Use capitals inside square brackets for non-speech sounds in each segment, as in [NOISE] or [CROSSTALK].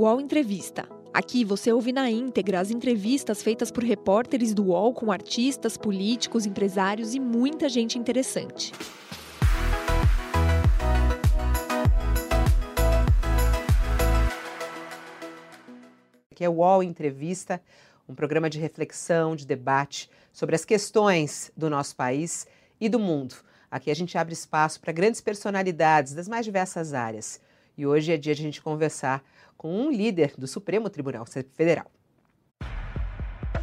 UOL Entrevista. Aqui você ouve na íntegra as entrevistas feitas por repórteres do UOL com artistas, políticos, empresários e muita gente interessante. Aqui é o UOL Entrevista, um programa de reflexão, de debate sobre as questões do nosso país e do mundo. Aqui a gente abre espaço para grandes personalidades das mais diversas áreas. E hoje é dia de a gente conversar com um líder do Supremo Tribunal Federal.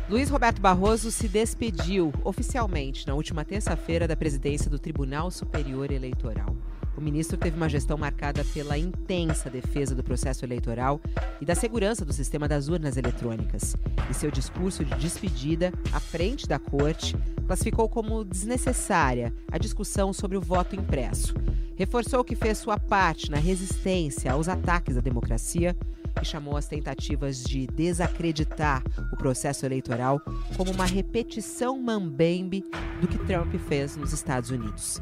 Luiz Roberto Barroso se despediu oficialmente na última terça-feira da presidência do Tribunal Superior Eleitoral. O ministro teve uma gestão marcada pela intensa defesa do processo eleitoral e da segurança do sistema das urnas eletrônicas. E seu discurso de despedida à frente da corte classificou como desnecessária a discussão sobre o voto impresso reforçou que fez sua parte na resistência aos ataques à democracia e chamou as tentativas de desacreditar o processo eleitoral como uma repetição mambembe do que Trump fez nos Estados Unidos.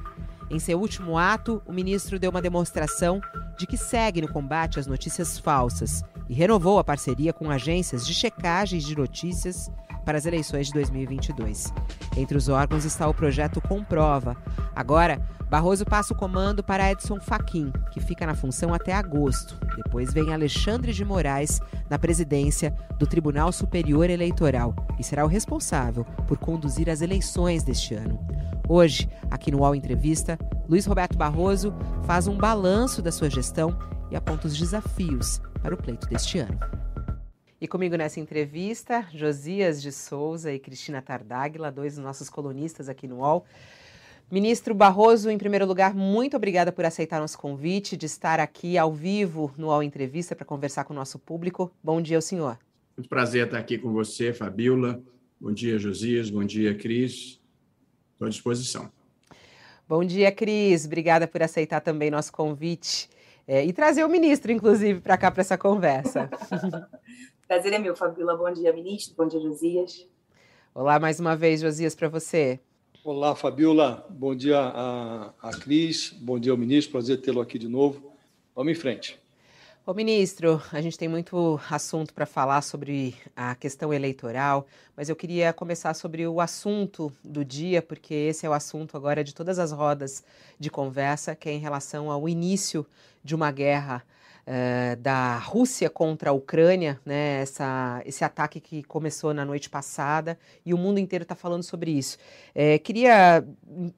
Em seu último ato, o ministro deu uma demonstração de que segue no combate às notícias falsas e renovou a parceria com agências de checagens de notícias para as eleições de 2022. Entre os órgãos está o projeto Comprova. Agora, Barroso passa o comando para Edson Fachin, que fica na função até agosto. Depois vem Alexandre de Moraes na presidência do Tribunal Superior Eleitoral e será o responsável por conduzir as eleições deste ano. Hoje, aqui no UOL Entrevista, Luiz Roberto Barroso faz um balanço da sua gestão e aponta os desafios para o pleito deste ano. E comigo nessa entrevista, Josias de Souza e Cristina Tardáguila, dois dos nossos colunistas aqui no UOL. Ministro Barroso, em primeiro lugar, muito obrigada por aceitar nosso convite de estar aqui ao vivo no UOL Entrevista para conversar com o nosso público. Bom dia ao senhor. Muito prazer estar aqui com você, Fabiola. Bom dia, Josias. Bom dia, Cris. Estou à disposição. Bom dia, Cris. Obrigada por aceitar também nosso convite. É, e trazer o ministro, inclusive, para cá para essa conversa. [LAUGHS] Prazer é meu, Fabíola. Bom dia, ministro. Bom dia, Josias. Olá mais uma vez, Josias, para você. Olá, Fabiola. Bom dia a, a Cris. Bom dia ao ministro. Prazer tê-lo aqui de novo. Vamos em frente. Ô ministro, a gente tem muito assunto para falar sobre a questão eleitoral, mas eu queria começar sobre o assunto do dia, porque esse é o assunto agora de todas as rodas de conversa, que é em relação ao início de uma guerra uh, da Rússia contra a Ucrânia, né, essa, esse ataque que começou na noite passada e o mundo inteiro está falando sobre isso. É, queria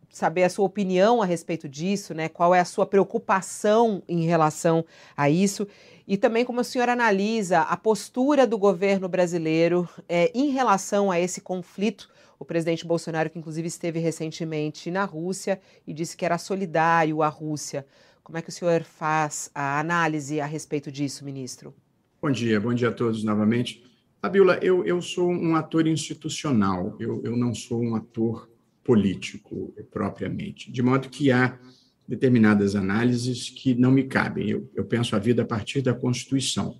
saber a sua opinião a respeito disso, né, qual é a sua preocupação em relação a isso e também como a senhora analisa a postura do governo brasileiro é, em relação a esse conflito. O presidente Bolsonaro, que inclusive esteve recentemente na Rússia e disse que era solidário à Rússia. Como é que o senhor faz a análise a respeito disso, ministro? Bom dia, bom dia a todos novamente. Fabiola, eu, eu sou um ator institucional, eu, eu não sou um ator político propriamente, de modo que há determinadas análises que não me cabem. Eu, eu penso a vida a partir da Constituição.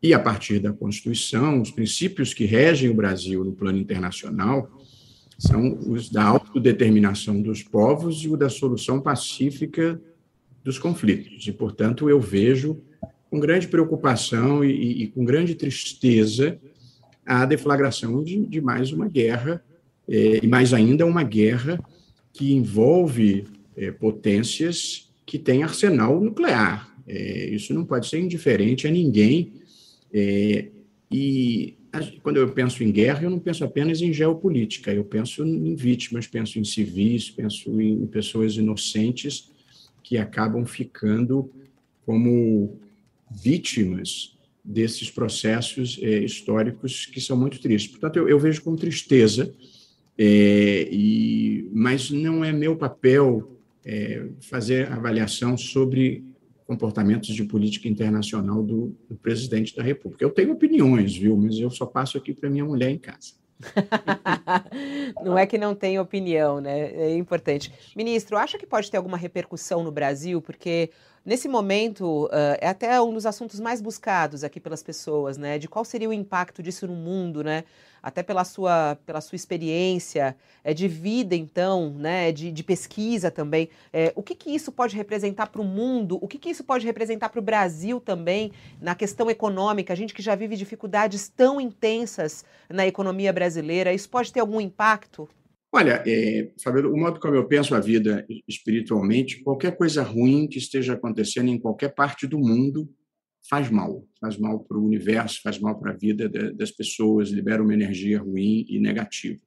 E a partir da Constituição, os princípios que regem o Brasil no plano internacional são os da autodeterminação dos povos e o da solução pacífica dos conflitos. E, portanto, eu vejo com grande preocupação e, e com grande tristeza a deflagração de, de mais uma guerra, é, e mais ainda uma guerra que envolve é, potências que têm arsenal nuclear. É, isso não pode ser indiferente a ninguém. E quando eu penso em guerra, eu não penso apenas em geopolítica, eu penso em vítimas, penso em civis, penso em pessoas inocentes que acabam ficando como vítimas desses processos é, históricos que são muito tristes. Portanto, eu, eu vejo com tristeza, é, e, mas não é meu papel é, fazer avaliação sobre comportamentos de política internacional do, do, presidente da República. Eu tenho opiniões, viu? Mas eu só passo aqui para minha mulher em casa. [LAUGHS] não é que não tem opinião, né? É importante. Ministro, acha que pode ter alguma repercussão no Brasil? Porque Nesse momento, uh, é até um dos assuntos mais buscados aqui pelas pessoas, né? De qual seria o impacto disso no mundo, né? Até pela sua, pela sua experiência é, de vida, então, né? De, de pesquisa também. É, o que, que isso pode representar para o mundo? O que, que isso pode representar para o Brasil também na questão econômica? A gente que já vive dificuldades tão intensas na economia brasileira, isso pode ter algum impacto? Olha, é, o modo como eu penso a vida espiritualmente, qualquer coisa ruim que esteja acontecendo em qualquer parte do mundo faz mal. Faz mal para o universo, faz mal para a vida das pessoas, libera uma energia ruim e negativa.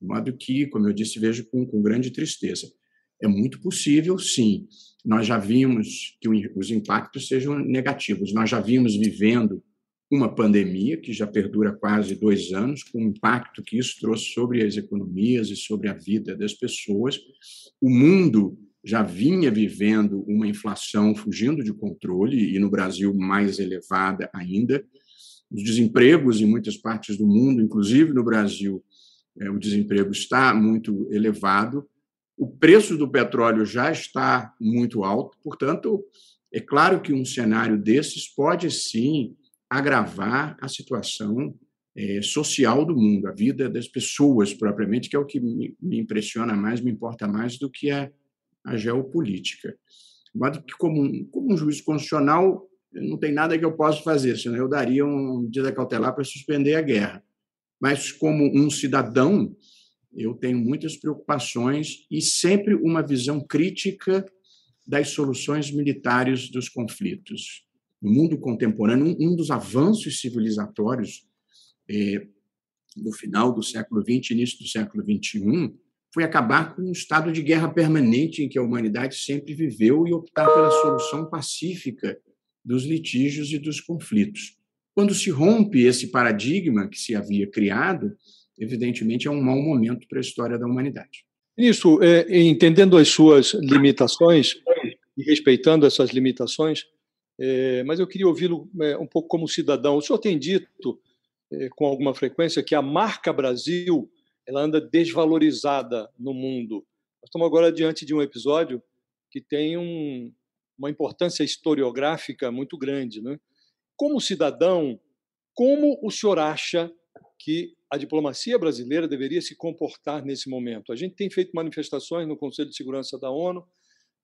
De modo que, como eu disse, vejo com, com grande tristeza. É muito possível, sim. Nós já vimos que os impactos sejam negativos. Nós já vimos vivendo uma pandemia que já perdura quase dois anos, com o impacto que isso trouxe sobre as economias e sobre a vida das pessoas. O mundo já vinha vivendo uma inflação fugindo de controle, e no Brasil mais elevada ainda. Os desempregos em muitas partes do mundo, inclusive no Brasil, é, o desemprego está muito elevado. O preço do petróleo já está muito alto, portanto, é claro que um cenário desses pode sim agravar a situação é, social do mundo, a vida das pessoas propriamente, que é o que me, impressiona mais, me importa mais do que a, a geopolítica. Modo que, como um, como um juiz constitucional, não tem nada que eu possa fazer, senão eu daria uma medida cautelar para suspender a guerra. Mas, como um cidadão, eu tenho muitas preocupações e sempre uma visão crítica das soluções militares dos conflitos no mundo contemporâneo, um, dos avanços civilizatórios é, do final do século XX, início do século XXI, foi acabar com um estado de guerra permanente em que a humanidade sempre viveu e optar pela solução pacífica dos litígios e dos conflitos. Quando se rompe esse paradigma que se havia criado, evidentemente é um mau momento para a história da humanidade. Isso, é, entendendo as suas limitações e respeitando essas limitações, mas eu queria ouvi-lo é, um pouco como cidadão. O senhor tem dito é, com alguma frequência que a marca Brasil ela anda desvalorizada no mundo. Nós estamos agora diante de um episódio que tem um, uma importância historiográfica muito grande. Né? Como cidadão, como o senhor acha que a diplomacia brasileira deveria se comportar nesse momento? A gente tem feito manifestações no Conselho de Segurança da ONU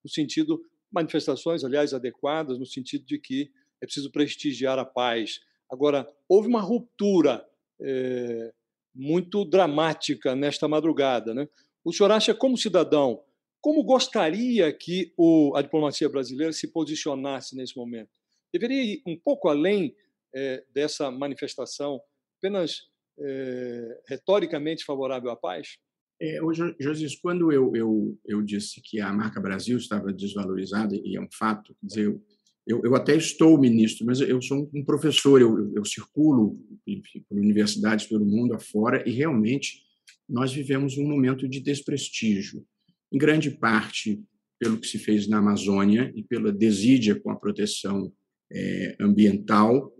no sentido manifestações, aliás, adequadas, no sentido de que é preciso prestigiar a paz. Agora, houve uma ruptura é, muito dramática nesta madrugada. Né? O senhor acha, como cidadão, como gostaria que o, a diplomacia brasileira se posicionasse nesse momento? Deveria ir um pouco além é, dessa manifestação apenas é, retoricamente favorável à paz? É, José, quando eu, eu, eu disse que a marca Brasil estava desvalorizada, e é um fato, quer dizer, eu, eu, eu até estou ministro, mas eu sou um professor, eu, eu circulo enfim, por universidades pelo mundo afora, e realmente nós vivemos um momento de desprestígio, em grande parte pelo que se fez na Amazônia e pela desídia com a proteção é, ambiental,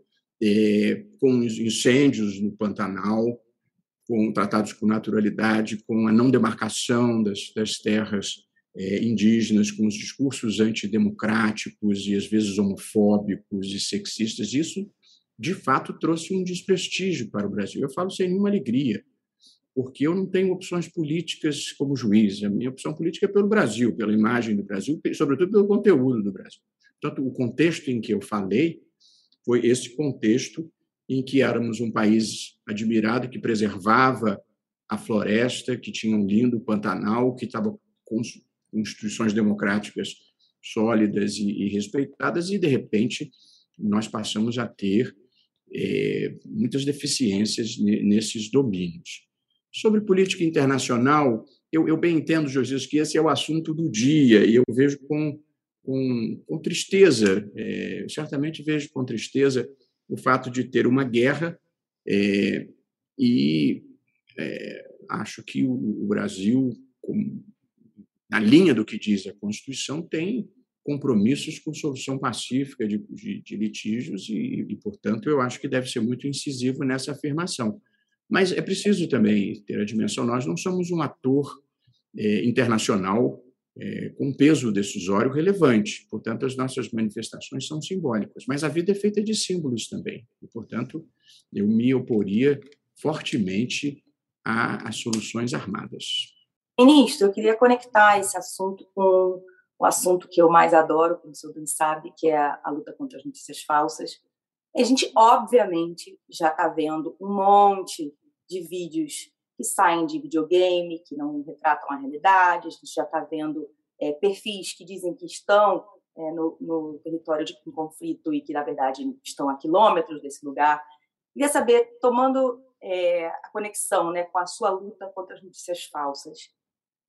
é, com os incêndios no Pantanal, com tratados com naturalidade, com a não demarcação das, das terras é, indígenas, com os discursos antidemocráticos e às vezes homofóbicos e sexistas. Isso, de fato, trouxe um desprestígio para o Brasil. Eu falo sem nenhuma alegria, porque eu não tenho opções políticas como juiz. A minha opção política é pelo Brasil, pela imagem do Brasil, sobretudo pelo conteúdo do Brasil. Portanto, o contexto em que eu falei foi esse contexto em que éramos um país admirado que preservava a floresta, que tinha um lindo Pantanal, que estava com instituições democráticas sólidas e, respeitadas, e, de repente, nós passamos a ter é, muitas deficiências nesses domínios. Sobre política internacional, eu, eu bem entendo, José, que esse é o assunto do dia, e eu vejo com, com, com tristeza, é, certamente vejo com tristeza o fato de ter uma guerra é, e é, acho que o, o Brasil, com, na linha do que diz a Constituição, tem compromissos com solução pacífica de, de, de litígios e, e, portanto, eu acho que deve ser muito incisivo nessa afirmação. Mas é preciso também ter a dimensão: nós não somos um ator é, internacional é, com peso decisório relevante. Portanto, as nossas manifestações são simbólicas, mas a vida é feita de símbolos também. E, portanto, eu me oporia fortemente às soluções armadas. Ministro, eu queria conectar esse assunto com o assunto que eu mais adoro, como o senhor bem sabe, que é a, a luta contra as notícias falsas. A gente, obviamente, já está vendo um monte de vídeos que saem de videogame, que não retratam a realidade, a gente já está vendo é, perfis que dizem que estão é, no, no, território de um conflito e que, na verdade, estão a quilômetros desse lugar. Queria saber, tomando é, a conexão né, com a sua luta contra as notícias falsas,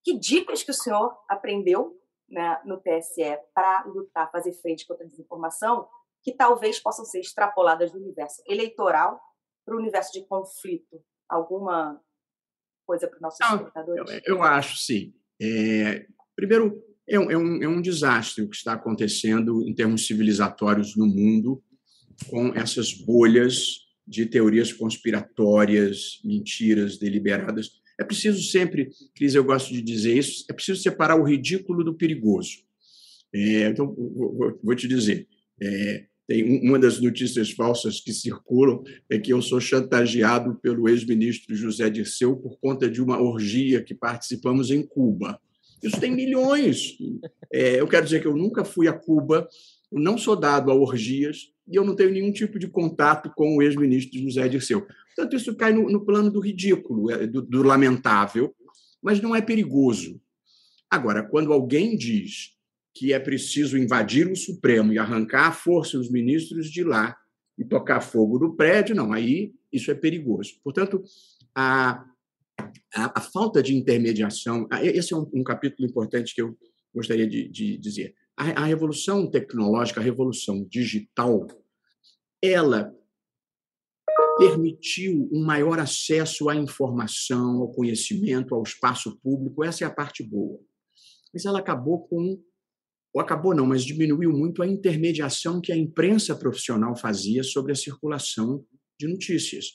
que dicas que o senhor aprendeu né, no TSE para lutar, fazer frente contra a desinformação, que talvez possam ser extrapoladas do universo eleitoral para o universo de conflito? Alguma coisa para os nossos espectadores? Eu, eu, acho, sim. É, primeiro, é um, é, um, é um desastre o que está acontecendo em termos civilizatórios no mundo, com essas bolhas de teorias conspiratórias, mentiras deliberadas. É preciso sempre, Cris, eu gosto de dizer isso, é preciso separar o ridículo do perigoso. É, então, vou, vou, te dizer, é, tem uma das notícias falsas que circulam é que eu sou chantageado pelo ex-ministro José Dirceu por conta de uma orgia que participamos em Cuba. Isso tem milhões. É, eu quero dizer que eu nunca fui a Cuba, eu não sou dado a orgias e eu não tenho nenhum tipo de contato com o ex-ministro José Dirceu. Portanto, isso cai no, no plano do ridículo, é, do, do lamentável, mas não é perigoso. Agora, quando alguém diz que é preciso invadir o Supremo e arrancar à força os ministros de lá e tocar fogo no prédio, não, aí isso é perigoso. Portanto, a, a, a falta de intermediação, esse é um, um, capítulo importante que eu gostaria de, de dizer. A, a revolução tecnológica, a revolução digital, ela permitiu um maior acesso à informação, ao conhecimento, ao espaço público, essa é a parte boa. Mas ela acabou com ou acabou não, mas diminuiu muito a intermediação que a imprensa profissional fazia sobre a circulação de notícias.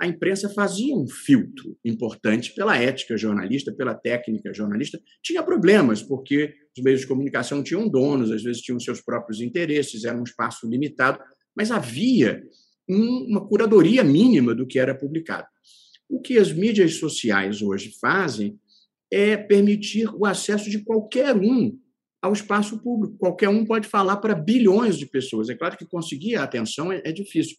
A imprensa fazia um filtro importante pela ética jornalista, pela técnica jornalista. Tinha problemas, porque os meios de comunicação tinham donos, às vezes tinham seus próprios interesses, era um espaço limitado, mas havia uma curadoria mínima do que era publicado. O que as mídias sociais hoje fazem é permitir o acesso de qualquer um ao espaço público. Qualquer um pode falar para bilhões de pessoas. É claro que conseguir a atenção é, é difícil.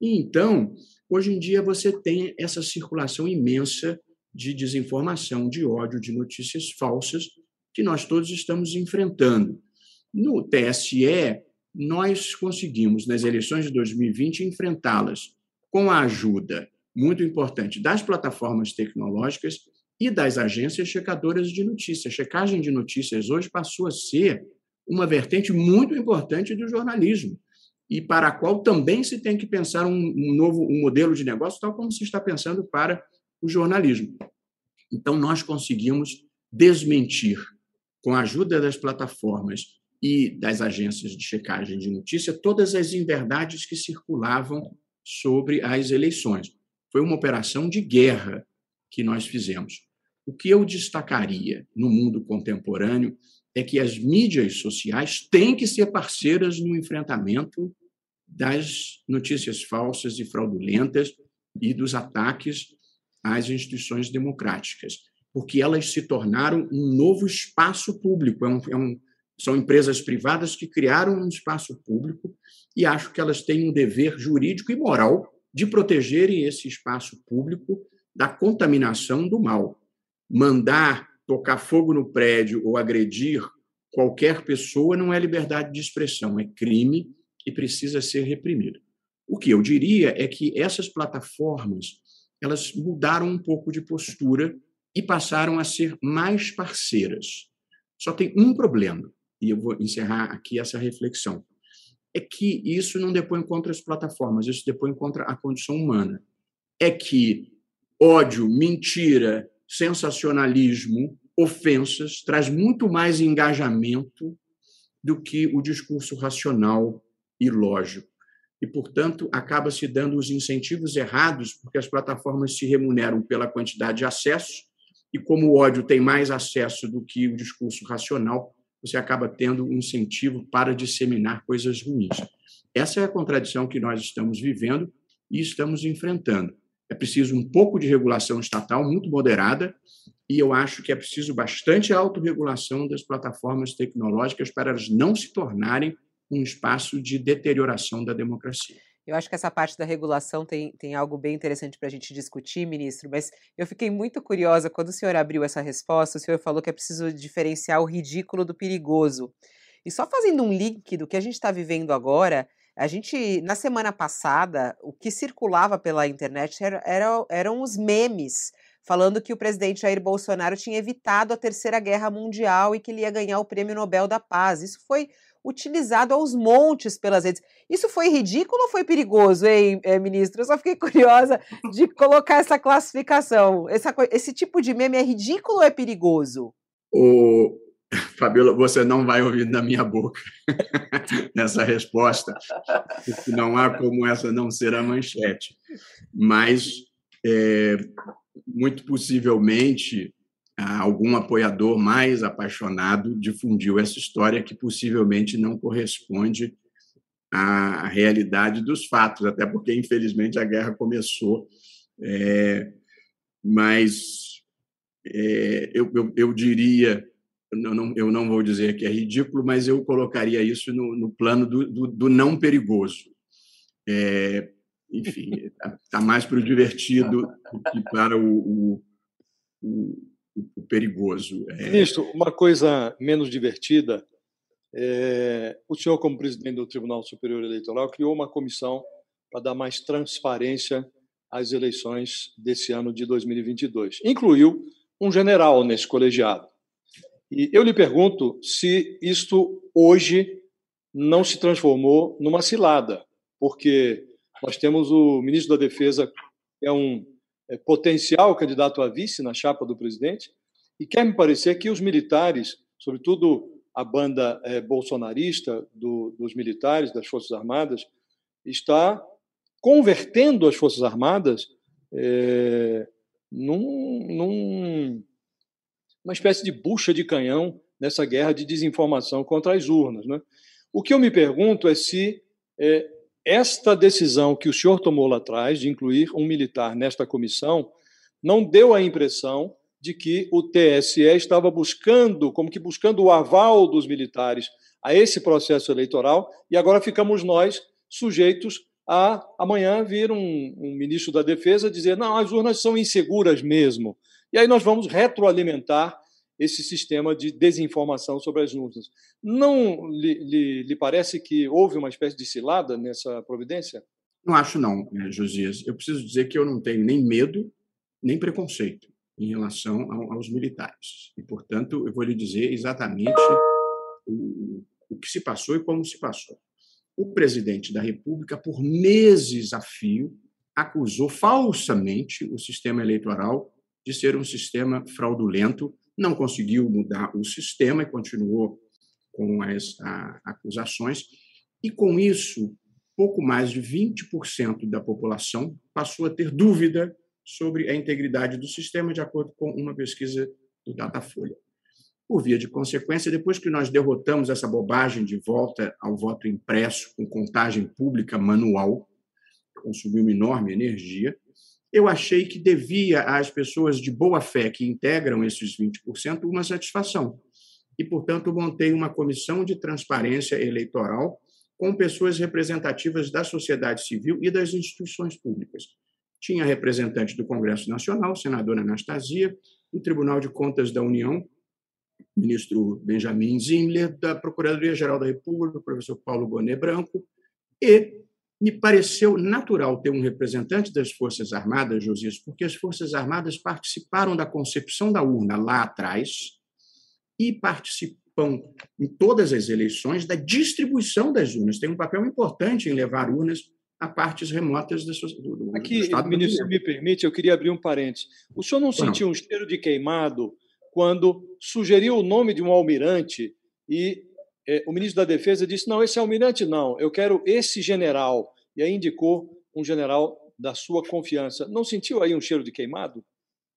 E então, hoje em dia, você tem essa circulação imensa de desinformação, de ódio, de notícias falsas que nós todos estamos enfrentando. No TSE, nós conseguimos, nas eleições de 2020, enfrentá-las com a ajuda muito importante das plataformas tecnológicas e das agências checadoras de notícias. Checagem de notícias hoje passou a ser uma vertente muito importante do jornalismo e para a qual também se tem que pensar um, novo um modelo de negócio, tal como se está pensando para o jornalismo. Então, nós conseguimos desmentir, com a ajuda das plataformas e das agências de checagem de notícia, todas as inverdades que circulavam sobre as eleições. Foi uma operação de guerra que nós fizemos. O que eu destacaria no mundo contemporâneo é que as mídias sociais têm que ser parceiras no enfrentamento das notícias falsas e fraudulentas e dos ataques às instituições democráticas, porque elas se tornaram um novo espaço público. É um, é um, são empresas privadas que criaram um espaço público e acho que elas têm um dever jurídico e moral de protegerem esse espaço público da contaminação do mal mandar tocar fogo no prédio ou agredir qualquer pessoa não é liberdade de expressão, é crime e precisa ser reprimido. O que eu diria é que essas plataformas elas mudaram um pouco de postura e passaram a ser mais parceiras. Só tem um problema, e eu vou encerrar aqui essa reflexão. É que isso não depõe contra as plataformas, isso depõe contra a condição humana. É que ódio, mentira, sensacionalismo, ofensas, traz muito mais engajamento do que o discurso racional e lógico. E, portanto, acaba se dando os incentivos errados, porque as plataformas se remuneram pela quantidade de acessos e como o ódio tem mais acesso do que o discurso racional, você acaba tendo um incentivo para disseminar coisas ruins. Essa é a contradição que nós estamos vivendo e estamos enfrentando. É preciso um pouco de regulação estatal muito moderada e eu acho que é preciso bastante autorregulação das plataformas tecnológicas para elas não se tornarem um espaço de deterioração da democracia. Eu acho que essa parte da regulação tem, tem algo bem interessante para a gente discutir, ministro, mas eu fiquei muito curiosa quando o senhor abriu essa resposta. O senhor falou que é preciso diferenciar o ridículo do perigoso. E só fazendo um link do que a gente está vivendo agora, a gente, na semana passada, o que circulava pela internet era, era, eram os memes falando que o presidente Jair Bolsonaro tinha evitado a Terceira Guerra Mundial e que ele ia ganhar o Prêmio Nobel da Paz. Isso foi utilizado aos montes pelas redes. Isso foi ridículo ou foi perigoso, hein, eh, ministro? Eu só fiquei [LAUGHS] curiosa de colocar essa classificação. Essa, esse tipo de meme é ridículo ou é perigoso? O... [LAUGHS] Fabiola, você não vai ouvir da minha boca [LAUGHS] essa resposta, porque não há como essa não ser a manchete. Mas, é, muito possivelmente, algum apoiador mais apaixonado difundiu essa história que possivelmente não corresponde à realidade dos fatos, até porque, infelizmente, a guerra começou. É, mas é, eu, eu, eu, diria, eu não, eu não vou dizer que é ridículo, mas eu colocaria isso no, no plano do, do, do, não perigoso. É, enfim, está tá mais para o divertido do que para o, o, o o perigoso. É... Ministro, uma coisa menos divertida. É... o senhor, como presidente do Tribunal Superior Eleitoral, criou uma comissão para dar mais transparência às eleições desse ano de 2022. Incluiu um general nesse colegiado. E eu lhe pergunto se isto hoje não se transformou numa cilada, porque nós temos o ministro da Defesa, que é um é, potencial candidato a vice na chapa do presidente, e quer me parecer que os militares, sobretudo a banda é, bolsonarista do, dos militares, das Forças Armadas, está convertendo as Forças Armadas é, num, num, uma espécie de bucha de canhão nessa guerra de desinformação contra as urnas. Né? O que eu me pergunto é se é, esta decisão que o senhor tomou lá atrás, de incluir um militar nesta comissão, não deu a impressão de que o TSE estava buscando, como que buscando o aval dos militares a esse processo eleitoral, e agora ficamos nós sujeitos a amanhã vir um, um ministro da Defesa dizer: não, as urnas são inseguras mesmo. E aí nós vamos retroalimentar esse sistema de desinformação sobre as urnas. Não lhe, lhe, lhe, parece que houve uma espécie de cilada nessa providência? Não acho não, né, Josias. Eu preciso dizer que eu não tenho nem medo, nem preconceito em relação aos militares. E, portanto, eu vou lhe dizer exatamente o, o que se passou e como se passou. O presidente da República, por meses a fio, acusou falsamente o sistema eleitoral de ser um sistema fraudulento não conseguiu mudar o sistema e continuou com as a, acusações, e com isso, pouco mais de 20% da população passou a ter dúvida sobre a integridade do sistema, de acordo com uma pesquisa do Datafolha. Por via de consequência, depois que nós derrotamos essa bobagem de volta ao voto impresso com contagem pública manual, que consumiu uma enorme energia, eu achei que devia às pessoas de boa fé que integram esses 20% uma satisfação. E, portanto, montei uma comissão de transparência eleitoral com pessoas representativas da sociedade civil e das instituições públicas. Tinha representante do Congresso Nacional, senadora Anastasia, do Tribunal de Contas da União, ministro Benjamin Zimler, da Procuradoria-Geral da República, o professor Paulo Bonet Branco, e me pareceu natural ter um representante das Forças Armadas, Josias, porque as Forças Armadas participaram da concepção da urna lá atrás e participam em todas as eleições da distribuição das urnas. Tem um papel importante em levar urnas a partes remotas do, do, Aqui, do Estado ministro, se me permite, eu queria abrir um parênteses. O senhor não sentiu um cheiro de queimado quando sugeriu o nome de um almirante e o ministro da Defesa disse: não, esse almirante não, eu quero esse general. E aí indicou um general da sua confiança. Não sentiu aí um cheiro de queimado?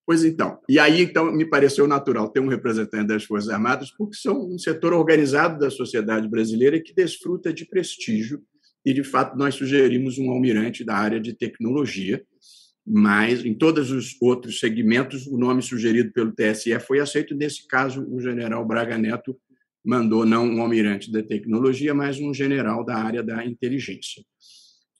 Pois então. E aí, então, me pareceu natural ter um representante das Forças Armadas, porque são um setor organizado da sociedade brasileira que desfruta de prestígio. E, de fato, nós sugerimos um almirante da área de tecnologia, mas em todos os outros segmentos, o nome sugerido pelo TSE foi aceito. Nesse caso, o general Braga Neto mandou não um almirante da tecnologia, mas um general da área da inteligência.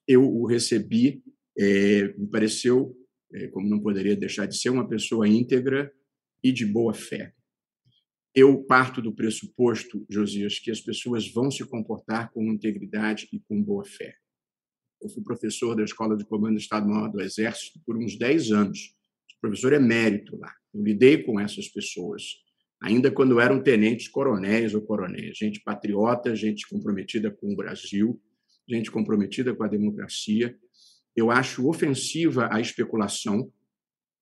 Eu o recebi, é, me pareceu é, como não poderia deixar de ser, uma pessoa íntegra e de boa fé. Eu parto do pressuposto, Josias, que as pessoas vão se comportar com integridade e com boa fé. Eu fui professor da Escola de Comando do Estado-Maior do Exército por uns 10 anos. Sou professor emérito lá. Eu lidei com essas pessoas, ainda quando eram tenentes coronéis ou coronéis. Gente patriota, gente comprometida com o Brasil, gente comprometida com a democracia eu acho ofensiva a especulação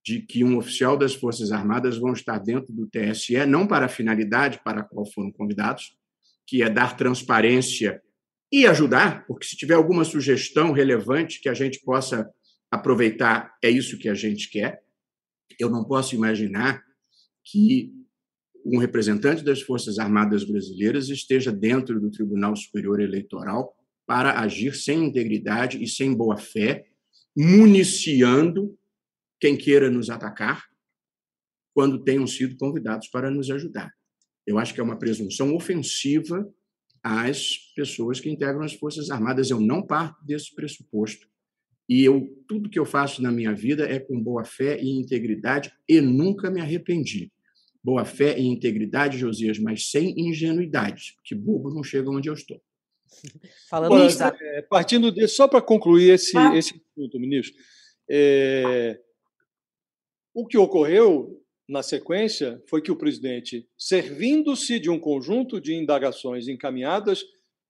de que um oficial das Forças Armadas vão estar dentro do TSE, não para a finalidade para a qual foram convidados, que é dar transparência e ajudar, porque se tiver alguma sugestão relevante que a gente possa aproveitar, é isso que a gente quer. Eu não posso imaginar que um representante das Forças Armadas brasileiras esteja dentro do Tribunal Superior Eleitoral para agir sem integridade e sem boa fé, municiando quem queira nos atacar quando tenham sido convidados para nos ajudar. Eu acho que é uma presunção ofensiva às pessoas que integram as Forças Armadas. Eu não parto desse pressuposto. E eu tudo que eu faço na minha vida é com boa fé e integridade e nunca me arrependi. Boa fé e integridade, Josias, mas sem ingenuidade, que bobo não chega onde eu estou. [LAUGHS] Falando é, partindo de só para concluir esse, ah. esse assunto, ministro, é, o que ocorreu na sequência foi que o presidente, servindo-se de um conjunto de indagações encaminhadas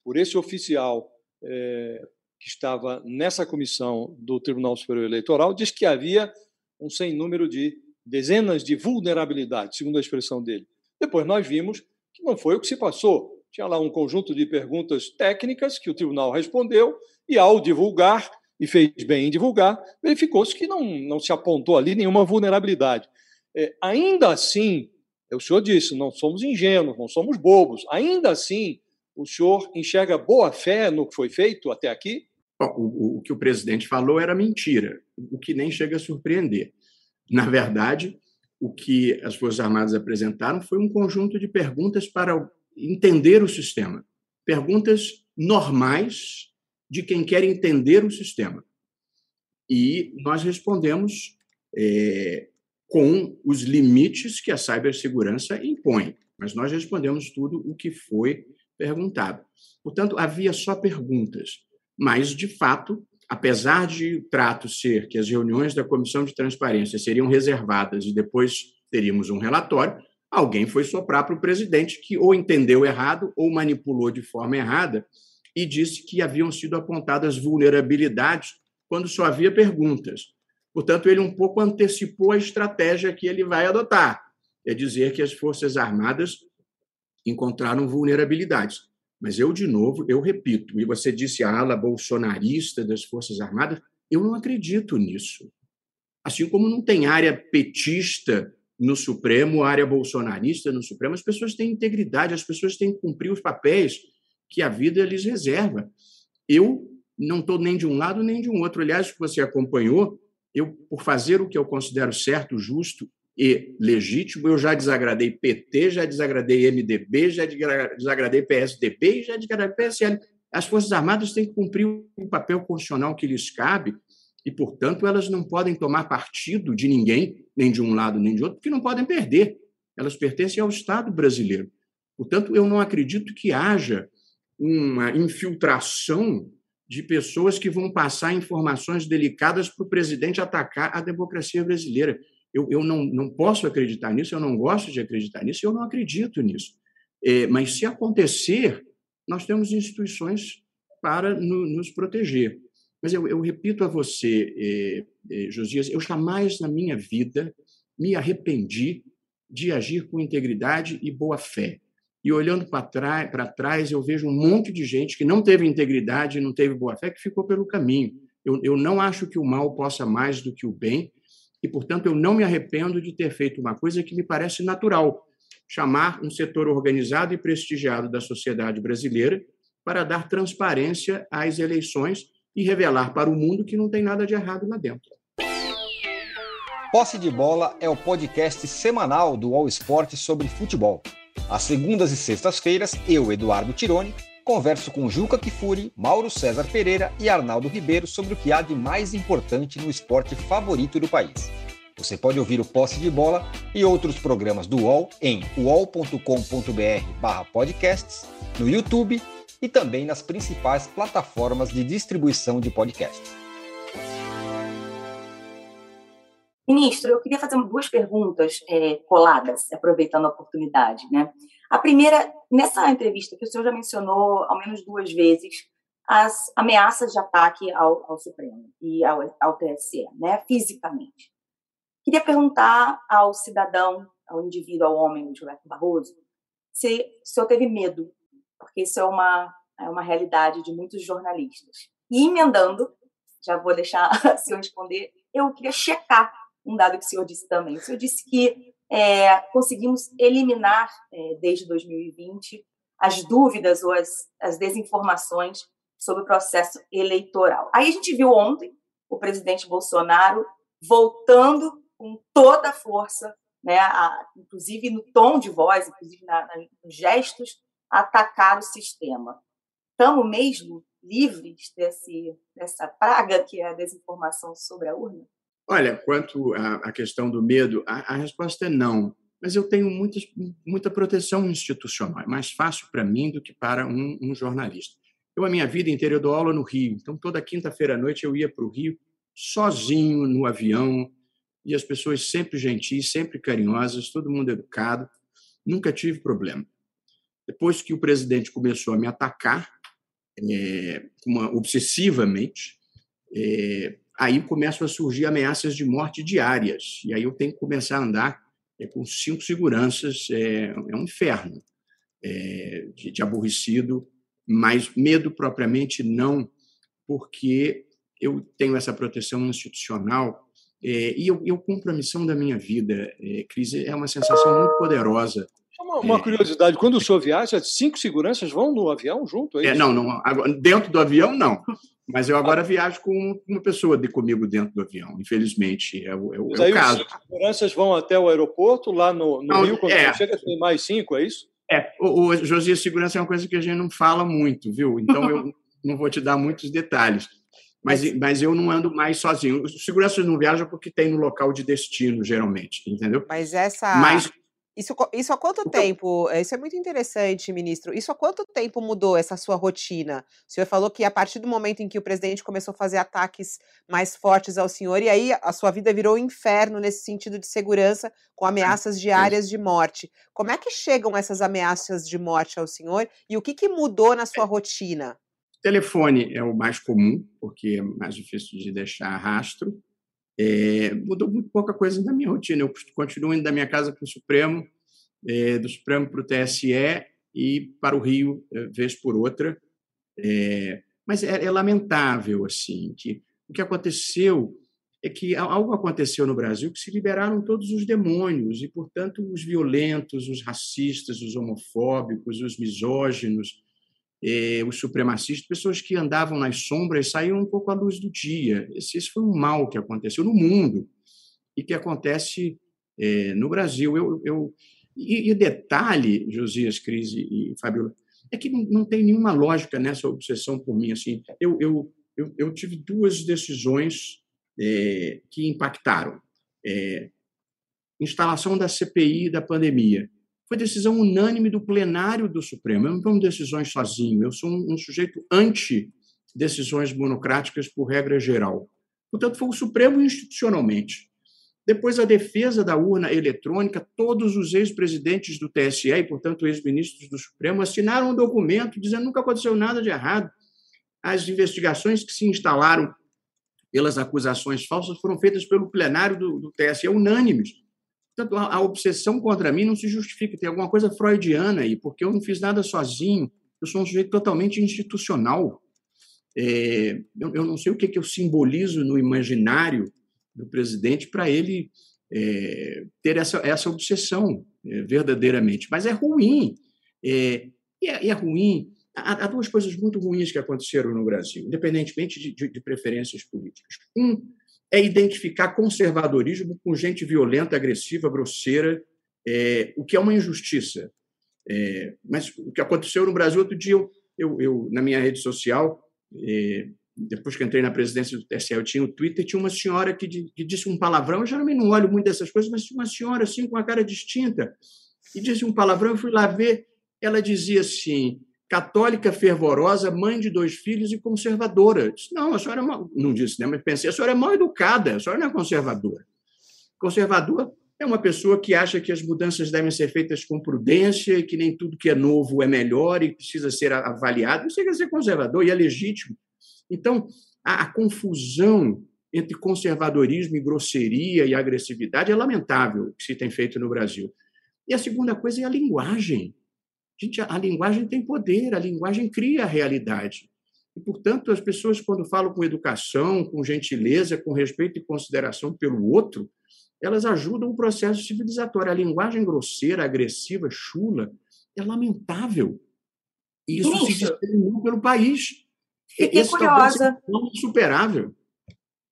por esse oficial é, que estava nessa comissão do Tribunal Superior Eleitoral, diz que havia um sem número de dezenas de vulnerabilidades, segundo a expressão dele. Depois nós vimos que não foi o que se passou. Tinha lá um conjunto de perguntas técnicas que o tribunal respondeu, e ao divulgar, e fez bem em divulgar, verificou-se que não, não se apontou ali nenhuma vulnerabilidade. É, ainda assim, o senhor disse, não somos ingênuos, não somos bobos, ainda assim, o senhor enxerga boa fé no que foi feito até aqui? Bom, o, o que o presidente falou era mentira, o que nem chega a surpreender. Na verdade, o que as Forças Armadas apresentaram foi um conjunto de perguntas para entender o sistema. Perguntas normais de quem quer entender o sistema. E nós respondemos é, com os limites que a cibersegurança impõe, mas nós respondemos tudo o que foi perguntado. Portanto, havia só perguntas, mas, de fato, apesar de o trato ser que as reuniões da Comissão de Transparência seriam reservadas e depois teríamos um relatório, alguém foi soprar para o presidente que ou entendeu errado ou manipulou de forma errada e disse que haviam sido apontadas vulnerabilidades quando só havia perguntas. Portanto, ele um pouco antecipou a estratégia que ele vai adotar, é dizer que as Forças Armadas encontraram vulnerabilidades. Mas eu, de novo, eu repito, e você disse a ala bolsonarista das Forças Armadas, eu não acredito nisso. Assim como não tem área petista no Supremo, área bolsonarista no Supremo, as pessoas têm integridade, as pessoas têm que cumprir os papéis que a vida lhes reserva. Eu não estou nem de um lado nem de um outro. Aliás, que você acompanhou, eu, por fazer o que eu considero certo, justo e legítimo, eu já desagradei PT, já desagradei MDB, já desagradei PSDB e já desagradei PSL. As Forças Armadas têm que cumprir o papel constitucional que lhes cabe e, portanto, elas não podem tomar partido de ninguém, nem de um lado nem de outro, porque não podem perder. Elas pertencem ao Estado brasileiro. Portanto, eu não acredito que haja uma infiltração de pessoas que vão passar informações delicadas para o presidente atacar a democracia brasileira. Eu, eu não, não posso acreditar nisso, eu não gosto de acreditar nisso, eu não acredito nisso. É, mas, se acontecer, nós temos instituições para no, nos proteger. Mas eu, eu repito a você, eh, eh, Josias, eu jamais na minha vida me arrependi de agir com integridade e boa fé. E olhando para trás, eu vejo um monte de gente que não teve integridade não teve boa fé, que ficou pelo caminho. Eu, eu não acho que o mal possa mais do que o bem, E, portanto, eu não me arrependo de ter feito uma coisa que me parece natural: chamar um setor organizado e prestigiado da sociedade brasileira para dar transparência às eleições e revelar para o mundo que não tem nada de errado lá dentro. Posse de Bola é o podcast semanal do All Sport sobre futebol. Às segundas e sextas-feiras, eu, Eduardo Tironi, converso com Juca Kifuri, Mauro César Pereira e Arnaldo Ribeiro sobre o que há de mais importante no esporte favorito do país. Você pode ouvir o Posse de Bola e outros programas do UOL em uol.com.br/podcasts, no YouTube e também nas principais plataformas de distribuição de podcasts. Ministro, eu queria fazer duas perguntas é, coladas, aproveitando a oportunidade. Né? A primeira, nessa entrevista que o senhor já mencionou ao menos duas vezes, as ameaças de ataque ao, ao Supremo e ao, ao TSE, né, fisicamente. Queria perguntar ao cidadão, ao indivíduo, ao homem, Gilberto Barroso, se o senhor teve medo, porque isso é uma, é uma realidade de muitos jornalistas. E emendando, já vou deixar [LAUGHS] o senhor responder, eu queria checar um dado que o senhor disse também. O senhor disse que é, conseguimos eliminar, é, desde 2020, as dúvidas ou as, as desinformações sobre o processo eleitoral. Aí a gente viu ontem o presidente Bolsonaro voltando com toda a força, né, a, inclusive no tom de voz, inclusive na, na, nos gestos, atacar o sistema. Estamos mesmo livres desse, dessa praga que é a desinformação sobre a urna? Olha, quanto à questão do medo, a, a resposta é não. Mas eu tenho muita, muita proteção institucional. É mais fácil para mim do que para um, um, jornalista. Eu, a minha vida inteira, eu dou aula no Rio. Então, toda quinta-feira à noite eu ia para o Rio sozinho no avião. E as pessoas sempre gentis, sempre carinhosas, todo mundo educado. Nunca tive problema. Depois que o presidente começou a me atacar, é, uma, obsessivamente, é, aí começam a surgir ameaças de morte diárias. E aí eu tenho que começar a andar é, com cinco seguranças. É, é um inferno é, de, de aborrecido, mas medo propriamente não, porque eu tenho essa proteção institucional é, e eu, eu, cumpro a missão da minha vida. É, Cris, é uma sensação muito poderosa. Uma, uma curiosidade, quando o senhor viaja, cinco seguranças vão no avião junto? É, é não, não, dentro do avião, não. Mas eu agora viajo com uma pessoa de comigo dentro do avião, infelizmente. É o, é o, Mas é o caso. Os seguranças vão até o aeroporto, lá no, no não, Rio, quando é. chega, tem mais cinco, é isso? É, o, o Josias, segurança é uma coisa que a gente não fala muito, viu? Então eu [LAUGHS] não vou te dar muitos detalhes. Mas, mas eu não ando mais sozinho. Os seguranças não viajam porque tem no local de destino, geralmente, entendeu? Mas essa. Mas, isso, isso há quanto então, tempo? Eh, isso é muito interessante, ministro. Isso há quanto tempo mudou essa sua rotina? O senhor falou que a partir do momento em que o presidente começou a fazer ataques mais fortes ao senhor, e aí a sua vida virou um inferno nesse sentido de segurança, com ameaças diárias de morte. Como é que chegam essas ameaças de morte ao senhor e o que, que mudou na sua rotina? Telefone é o mais comum, porque é mais difícil de deixar rastro. É, mudou muito pouca coisa na minha rotina. Eu continuo indo da minha casa para o Supremo, é, do Supremo para o TSE e para o Rio, é, vez por outra. É, mas é, é, lamentável assim que o que aconteceu é que algo aconteceu no Brasil que se liberaram todos os demônios e, portanto, os violentos, os racistas, os homofóbicos, os misóginos, eh, os supremacistas, pessoas que andavam nas sombras saíram um pouco à luz do dia. Esse, esse foi um mal que aconteceu no mundo e que acontece eh, no Brasil. Eu, eu, e, e detalhe, Josias, Cris e Fabiola, é que não, não, tem nenhuma lógica nessa obsessão por mim. Assim, eu, eu, eu, eu tive duas decisões é, que impactaram. Instalação da CPI da pandemia foi decisão unânime do plenário do Supremo. Eu não tomo decisões sozinho, eu sou um, sujeito anti-decisões monocráticas por regra geral. Portanto, foi o Supremo institucionalmente. Depois, a defesa da urna eletrônica, todos os ex-presidentes do TSE e, portanto, ex-ministros do Supremo assinaram um documento dizendo que nunca aconteceu nada de errado. As investigações que se instalaram pelas acusações falsas foram feitas pelo plenário do, do TSE, unânimes. Portanto, a, a, obsessão contra mim não se justifica. Tem alguma coisa freudiana aí, porque eu não fiz nada sozinho. Eu sou um sujeito totalmente institucional. É, eu, eu, não sei o que, que eu simbolizo no imaginário do presidente para ele é, ter essa, essa obsessão é, verdadeiramente. Mas é ruim. É, e é, é, ruim. Há, há, duas coisas muito ruins que aconteceram no Brasil, independentemente de, de, de preferências políticas. Um é identificar conservadorismo com gente violenta, agressiva, grosseira, é, o que é uma injustiça. É, mas o que aconteceu no Brasil, outro dia, eu, eu, eu na minha rede social, é, depois que entrei na presidência do TSE, eu tinha o Twitter, tinha uma senhora que, que, disse um palavrão, eu geralmente não olho muito dessas coisas, mas uma senhora assim, com uma cara distinta, e disse um palavrão, eu fui lá ver, ela dizia assim, católica fervorosa, mãe de dois filhos e conservadora. disse, não, a senhora é mal... não disse, né? mas pensei, a senhora é mal educada, a senhora não é conservadora. Conservador é uma pessoa que acha que as mudanças devem ser feitas com prudência que nem tudo que é novo é melhor e precisa ser avaliado. Você quer ser conservador e é legítimo. Então, a, a confusão entre conservadorismo e grosseria e agressividade é lamentável o que se tem feito no Brasil. E a segunda coisa é a linguagem. Gente, a linguagem tem poder, a linguagem cria a realidade. E, portanto, as pessoas, quando falam com educação, com gentileza, com respeito e consideração pelo outro, elas ajudam o processo civilizatório. A linguagem grosseira, agressiva, chula, é lamentável. E isso, se distribuiu pelo país. Fiquei Esse curiosa. É insuperável.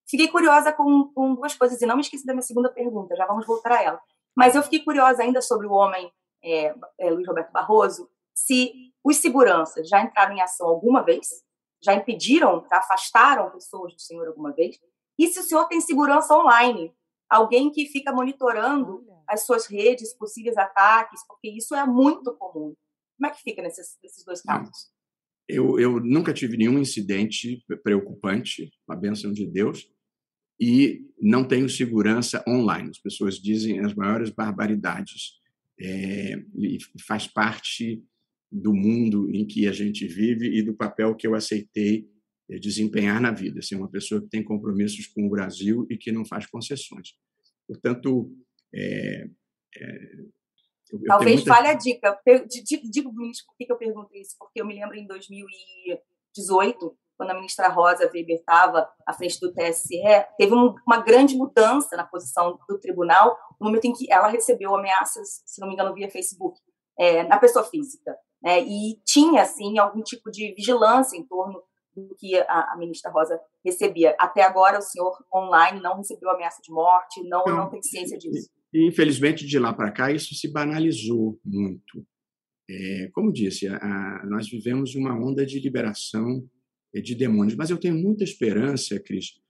Fiquei curiosa com, com duas coisas, e não me esqueci da minha segunda pergunta, já vamos voltar a ela. Mas eu fiquei curiosa ainda sobre o homem é, é, Luiz Roberto Barroso, se os seguranças já entraram em ação alguma vez, já impediram, já afastaram pessoas do senhor alguma vez, e se o senhor tem segurança online, alguém que fica monitorando as suas redes, possíveis ataques, porque isso é muito comum. Como é que fica nesses, nesses dois casos? Eu, eu nunca tive nenhum incidente preocupante, a bênção de Deus, e não tenho segurança online. As pessoas dizem as maiores barbaridades é, e faz parte do mundo em que a gente vive e do papel que eu aceitei é, desempenhar na vida, ser uma pessoa que tem compromissos com o Brasil e que não faz concessões. Portanto, é, é, eu, talvez muita... a dica. Digo, ministro, por que eu pergunto isso? Porque eu me lembro em 2018, quando a ministra Rosa Weber estava à frente do TSE, teve uma grande mudança na posição do tribunal no momento em que ela recebeu ameaças, se não me engano, via Facebook, é, na pessoa física. Né? E tinha, assim, algum tipo de vigilância em torno do que a, a, ministra Rosa recebia. Até agora, o senhor online não recebeu ameaça de morte, não, não, não tem ciência disso. E, infelizmente, de lá para cá, isso se banalizou muito. É, como disse, a, a, nós vivemos uma onda de liberação de demônios, mas eu tenho muita esperança, Cris,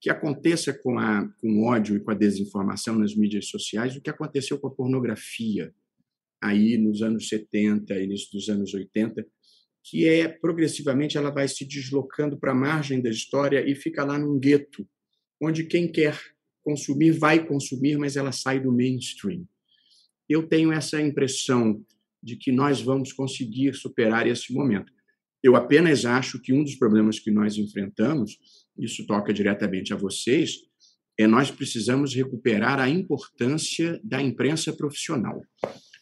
que aconteça com, a, com o ódio e com a desinformação nas mídias sociais o que aconteceu com a pornografia aí nos anos 70, início dos anos 80, que é progressivamente ela vai se deslocando para a margem da história e fica lá num gueto, onde quem quer consumir vai consumir, mas ela sai do mainstream. Eu tenho essa impressão de que nós vamos conseguir superar esse momento. Eu apenas acho que um dos problemas que nós enfrentamos, isso toca diretamente a vocês, é nós precisamos recuperar a importância da imprensa profissional.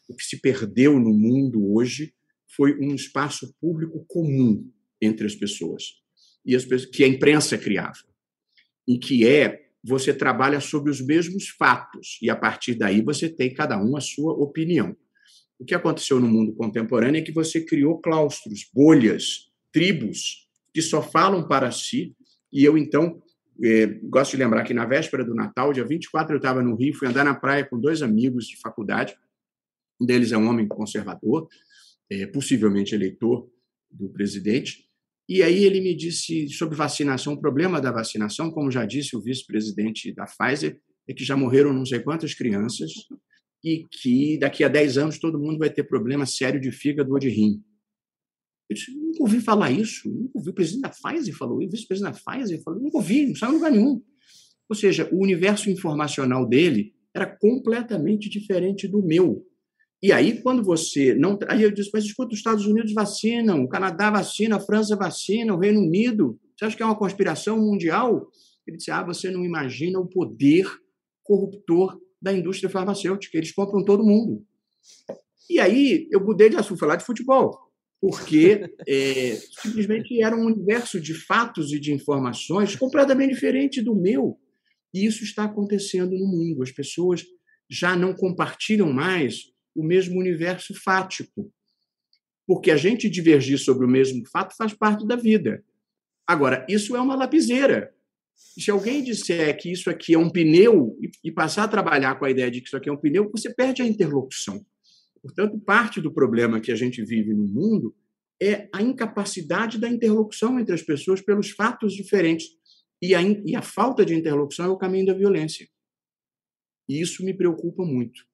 O que se perdeu no mundo hoje foi um espaço público comum entre as pessoas e as pessoas, que a imprensa criava e que é você trabalha sobre os mesmos fatos e a partir daí você tem cada um a sua opinião. O que aconteceu no mundo contemporâneo é que você criou claustros, bolhas, tribos que só falam para si. E eu, então, eh, gosto de lembrar que na véspera do Natal, dia 24, eu estava no Rio, fui andar na praia com dois amigos de faculdade. Um deles é um homem conservador, eh, possivelmente eleitor do presidente. E aí ele me disse sobre vacinação. O problema da vacinação, como já disse o vice-presidente da Pfizer, é que já morreram não sei quantas crianças e que daqui a 10 anos todo mundo vai ter problema sério de fígado ou de rim. Eu disse, nunca ouvi falar isso, nunca ouvi. O presidente da Pfizer falou, o vice-presidente da Pfizer falou, nunca ouvi, não saiu lugar nenhum. Ou seja, o universo informacional dele era completamente diferente do meu. E aí, quando você não. Aí eu disse, mas escuta, os Estados Unidos vacinam, o Canadá vacina, a França vacina, o Reino Unido. Você acha que é uma conspiração mundial? Ele disse, ah, você não imagina o poder corruptor da indústria farmacêutica. Eles compram todo mundo. E aí eu mudei de assunto, falar de futebol, porque [LAUGHS] é, simplesmente era um universo de fatos e de informações completamente diferente do meu. E isso está acontecendo no mundo. As pessoas já não compartilham mais o mesmo universo fático. Porque a gente divergir sobre o mesmo fato faz parte da vida. Agora, isso é uma lapiseira. Se alguém disser que isso aqui é um pneu e passar a trabalhar com a ideia de que isso aqui é um pneu, você perde a interlocução. Portanto, parte do problema que a gente vive no mundo é a incapacidade da interlocução entre as pessoas pelos fatos diferentes. E a, e a falta de interlocução é o caminho da violência. E isso me preocupa muito.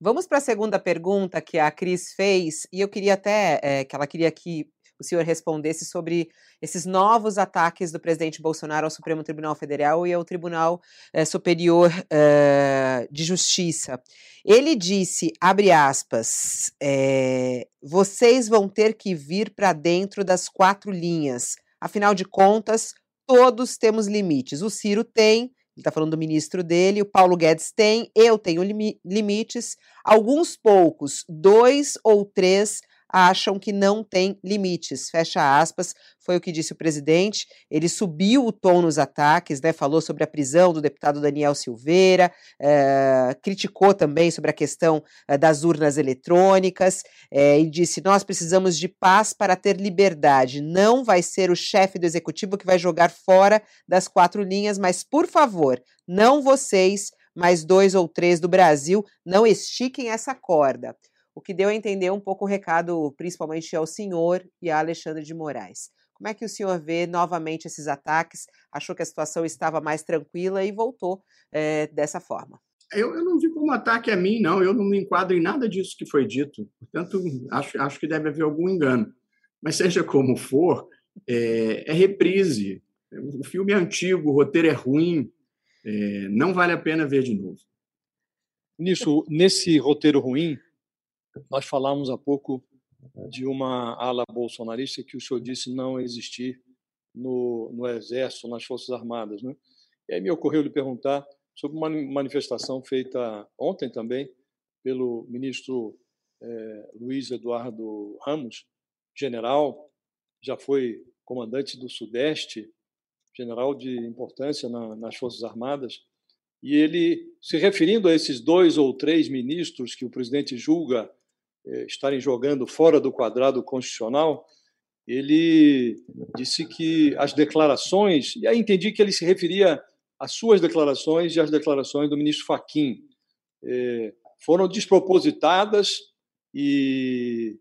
Vamos para a segunda pergunta que a Cris fez, e eu queria até é, que ela queria que o senhor respondesse sobre esses novos ataques do presidente Bolsonaro ao Supremo Tribunal Federal e ao Tribunal é, Superior é, de Justiça. Ele disse, abre aspas, é, vocês vão ter que vir para dentro das quatro linhas. Afinal de contas, todos temos limites. O Ciro tem, ele está falando do ministro dele, o Paulo Guedes tem, eu tenho limites, alguns poucos, dois ou três acham que não tem limites. Fecha aspas, foi o que disse o presidente. Ele subiu o tom nos ataques, né? Falou sobre a prisão do deputado Daniel Silveira, é, criticou também sobre a questão é, das urnas eletrônicas é, e disse: nós precisamos de paz para ter liberdade. Não vai ser o chefe do executivo que vai jogar fora das quatro linhas, mas por favor, não vocês, mas dois ou três do Brasil, não estiquem essa corda o que deu a entender um pouco o recado, principalmente ao senhor e a Alexandre de Moraes. Como é que o senhor vê novamente esses ataques? Achou que a situação estava mais tranquila e voltou é, dessa forma? Eu, eu, não vi como ataque a mim, não. Eu não me enquadro em nada disso que foi dito. Portanto, acho, acho que deve haver algum engano. Mas seja como for, é, é reprise. O filme é antigo, o roteiro é ruim, é, não vale a pena ver de novo. Nisso, nesse roteiro ruim, nós falamos há pouco de uma ala bolsonarista que o senhor disse não existir no, no Exército, nas Forças Armadas. Né? E aí me ocorreu lhe perguntar sobre uma manifestação feita ontem também pelo ministro é, Luiz Eduardo Ramos, general, já foi comandante do Sudeste, general de importância na, nas Forças Armadas, e ele, se referindo a esses dois ou três ministros que o presidente julga eh, estarem jogando fora do quadrado constitucional, ele disse que as declarações, e aí entendi que ele se referia às suas declarações e às declarações do ministro Faquim, eh, foram despropositadas e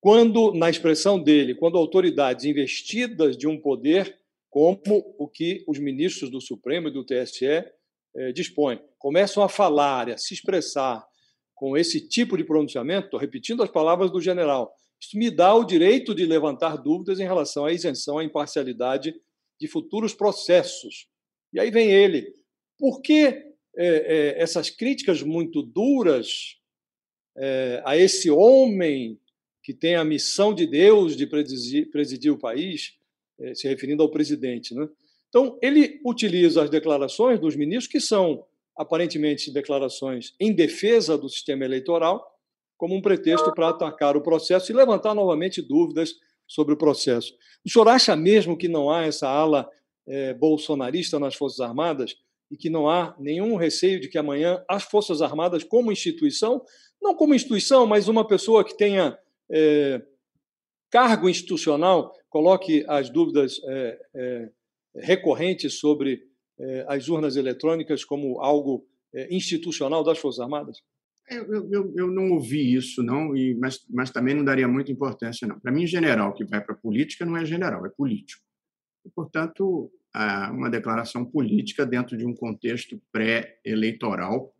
quando, na expressão dele, quando autoridades investidas de um poder como o que os ministros do Supremo e do TSE eh, dispõem, começam a falar, a se expressar com esse tipo de pronunciamento, estou repetindo as palavras do general, isso me dá o direito de levantar dúvidas em relação à isenção, à imparcialidade de futuros processos. E aí vem ele. Por que é, é, essas críticas muito duras é, a esse homem que tem a missão de Deus de presidir, presidir o país, é, se referindo ao presidente? Né? Então, ele utiliza as declarações dos ministros, que são aparentemente declarações em defesa do sistema eleitoral, como um pretexto para atacar o processo e levantar novamente dúvidas sobre o processo. O senhor acha mesmo que não há essa ala é, bolsonarista nas Forças Armadas e que não há nenhum receio de que amanhã as Forças Armadas, como instituição, não como instituição, mas uma pessoa que tenha é, cargo institucional, coloque as dúvidas é recorrentes sobre eh, as urnas eletrônicas como algo eh, institucional das Forças Armadas? Eu, eu, eu não ouvi isso, não, e, mas, mas também não daria muita importância, não. Para mim, general que vai para a política não é general, é político. E, portanto, uma declaração política dentro de um contexto pré-eleitoral.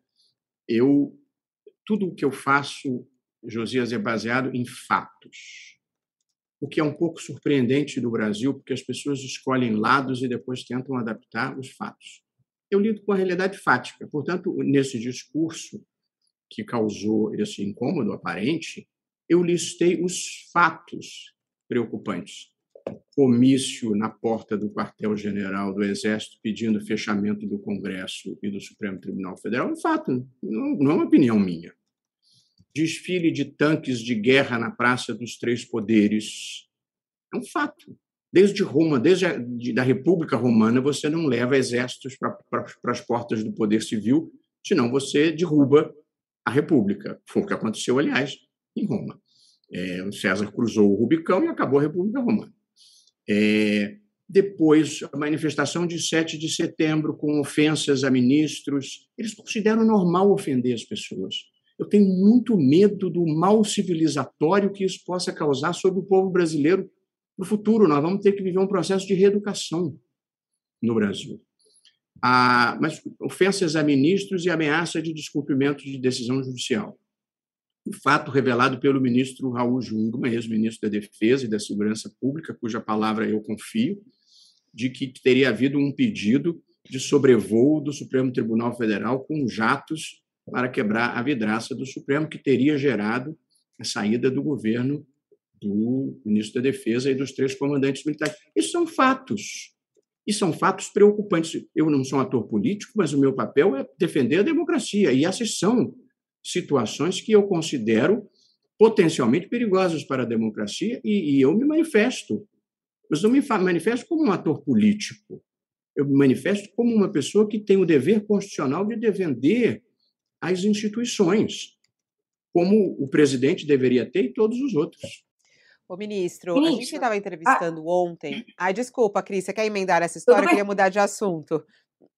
Eu tudo o que eu faço, Josias, é baseado em fatos o que é um pouco surpreendente do Brasil, porque as pessoas escolhem lados e depois tentam adaptar os fatos. Eu lido com a realidade fática, portanto, nesse discurso que causou esse incômodo aparente, eu listei os fatos preocupantes. Comício na porta do quartel-general do Exército pedindo fechamento do Congresso e do Supremo Tribunal Federal, é um fato, não é uma opinião minha desfile de tanques de guerra na Praça dos Três Poderes. É um fato. Desde Roma, desde a de, da República Romana, você não leva exércitos para as portas do poder civil, senão você derruba a República. Foi o que aconteceu, aliás, em Roma. É, o César cruzou o Rubicão e acabou a República Romana. É, depois, a manifestação de 7 de setembro, com ofensas a ministros, eles consideram normal ofender as pessoas. Eu tenho muito medo do mal civilizatório que isso possa causar sobre o povo brasileiro no futuro. Nós vamos ter que viver um processo de reeducação no Brasil. Ah, mas ofensas a ministros e ameaça de descumprimento de decisão judicial. O fato revelado pelo ministro Raul Jungmann, ex-ministro da Defesa e da Segurança Pública, cuja palavra eu confio, de que teria havido um pedido de sobrevoo do Supremo Tribunal Federal com jatos para quebrar a vidraça do Supremo, que teria gerado a saída do governo do ministro da Defesa e dos três comandantes militares. Isso são fatos. E são fatos preocupantes. Eu não sou um ator político, mas o meu papel é defender a democracia. E essas são situações que eu considero potencialmente perigosas para a democracia e, e eu me manifesto. Mas não me manifesto como um ator político. Eu me manifesto como uma pessoa que tem o dever constitucional de defender as instituições, como o presidente deveria ter e todos os outros. Ô, ministro, ministro. a gente estava entrevistando ah. ontem. Ai, desculpa, Cris, você quer emendar essa história? Eu queria mudar de assunto.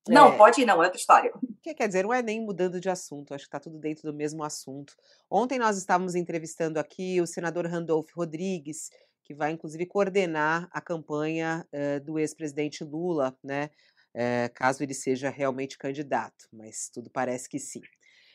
Não, é... pode ir, não, é outra história. Que quer dizer, não é nem mudando de assunto, acho que está tudo dentro do mesmo assunto. Ontem nós estávamos entrevistando aqui o senador Randolph Rodrigues, que vai inclusive coordenar a campanha uh, do ex-presidente Lula, né? Uh, caso ele seja realmente candidato, mas tudo parece que sim.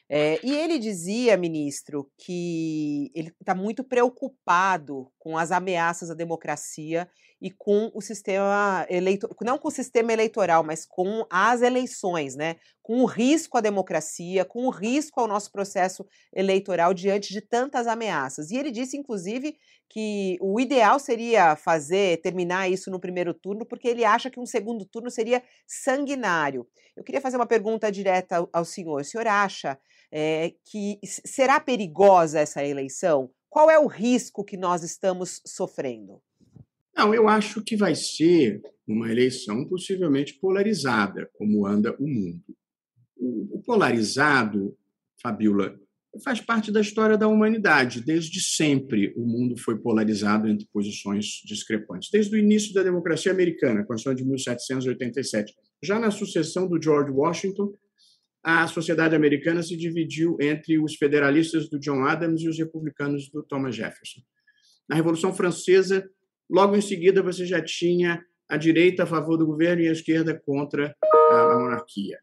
É, e ele dizia, ministro, que ele está muito preocupado com as ameaças à democracia e com o sistema eleitoral, não com o sistema eleitoral, mas com as eleições, né? Com o risco à democracia, com o risco ao nosso processo eleitoral diante de tantas ameaças. E ele disse, inclusive, que o ideal seria fazer, terminar isso no primeiro turno, porque ele acha que um segundo turno seria sanguinário. Eu queria fazer uma pergunta direta ao, senhor. O senhor acha é, que será perigosa essa eleição? Qual é o risco que nós estamos sofrendo? Não, eu acho que vai ser uma eleição possivelmente polarizada, como anda o mundo. O polarizado, Fabiola, faz parte da história da humanidade. Desde sempre o mundo foi polarizado entre posições discrepantes. Desde o início da democracia americana, a Constituição de 1787. Já na sucessão do George Washington, a sociedade americana se dividiu entre os federalistas do John Adams e os republicanos do Thomas Jefferson. Na Revolução Francesa, logo em seguida, você já tinha a direita a favor do governo e a esquerda contra a monarquia.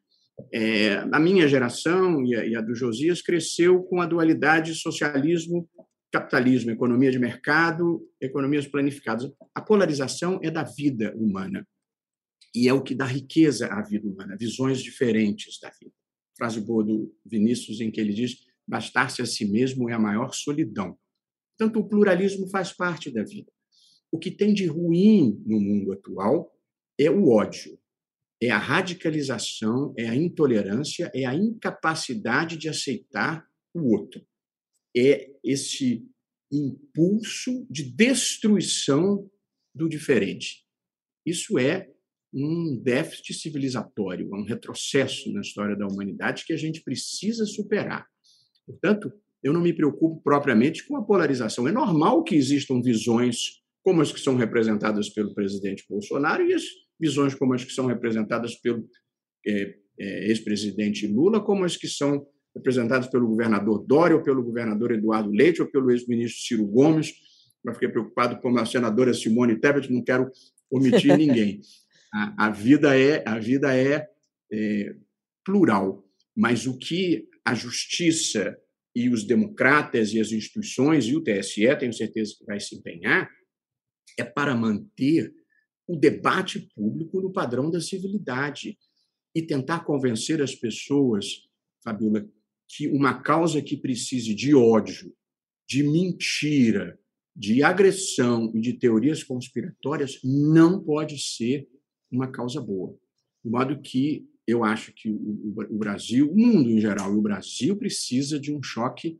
É, a minha geração e a, e a do Josias cresceu com a dualidade socialismo capitalismo, economia de mercado, economias planificadas. A polarização é da vida humana e é o que dá riqueza à vida humana, visões diferentes da vida frase boa do Vinícius, em que ele diz: bastar-se a si mesmo é a maior solidão. Portanto, o pluralismo faz parte da vida. O que tem de ruim no mundo atual é o ódio, é a radicalização, é a intolerância, é a incapacidade de aceitar o outro. É esse impulso de destruição do diferente. Isso é um déficit civilizatório, um retrocesso na história da humanidade que a gente precisa superar. Portanto, eu não me preocupo propriamente com a polarização. É normal que existam visões como as que são representadas pelo presidente Bolsonaro e as visões como as que são representadas pelo é, é, ex-presidente Lula, como as que são representadas pelo governador Dória, ou pelo governador Eduardo Leite, ou pelo ex-ministro Ciro Gomes. Eu fiquei preocupado com a senadora Simone Tebet, não quero omitir [LAUGHS] ninguém. A, a vida é a vida é, é plural, mas o que a justiça e os democratas e as instituições e o TSE, tenho certeza que vai se empenhar, é para manter o debate público no padrão da civilidade e tentar convencer as pessoas, Fabiola, que uma causa que precise de ódio, de mentira, de agressão e de teorias conspiratórias não pode ser uma causa boa. De modo que eu acho que o, Brasil, o mundo em geral, e o Brasil precisa de um choque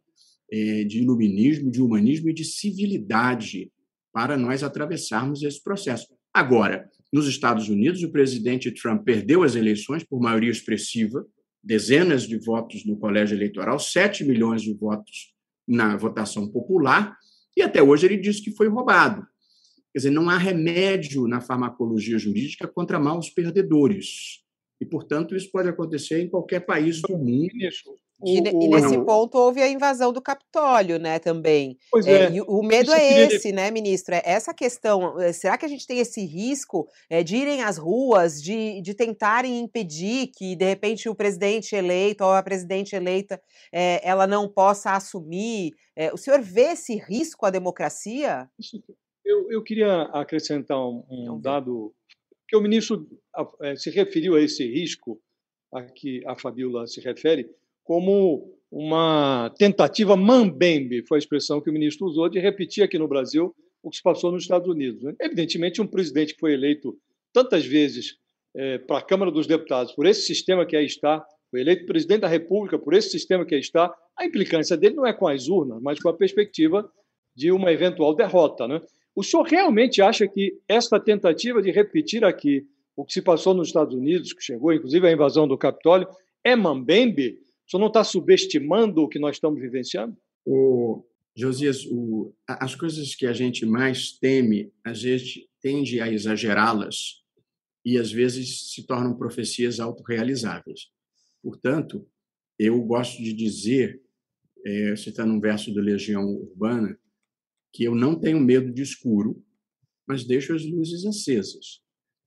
é, de iluminismo, de humanismo e de civilidade para nós atravessarmos esse processo. Agora, nos Estados Unidos, o presidente Trump perdeu as eleições por maioria expressiva, dezenas de votos no colégio eleitoral, 7 milhões de votos na votação popular, e até hoje ele disse que foi roubado. Quer dizer, não há remédio na farmacologia jurídica contra maus perdedores. E, portanto, isso pode acontecer em qualquer país do mundo. E, e, nesse ponto houve a invasão do Capitólio, né, também. Pois é. é o medo é esse, né, ministro? É essa questão. Eh, será que a gente tem esse risco é, de irem às ruas, de, de tentarem impedir que, de repente, o presidente eleito ou a presidente eleita é, ela não possa assumir? o senhor vê esse risco à democracia? Eu, eu queria acrescentar um, um dado, que o ministro se referiu a esse risco a que a Fabiola se refere, como uma tentativa mambembe, foi a expressão que o ministro usou, de repetir aqui no Brasil o que se passou nos Estados Unidos. Né? Evidentemente, um presidente que foi eleito tantas vezes é, para a Câmara dos Deputados por esse sistema que aí está, foi eleito presidente da República por esse sistema que aí está, a implicância dele não é com as urnas, mas com a perspectiva de uma eventual derrota. Né? O senhor realmente acha que esta tentativa de repetir aqui o que se passou nos Estados Unidos, que chegou inclusive à invasão do Capitólio, é mambembe? Senhor não está subestimando o que nós estamos vivenciando? O Josias, o, as coisas que a gente mais teme, às vezes tende a exagerá-las e às vezes se tornam profecias autorrealizáveis. Portanto, eu gosto de dizer, é, citando um verso do Legião Urbana, que eu não tenho medo de escuro, mas deixo as luzes acesas.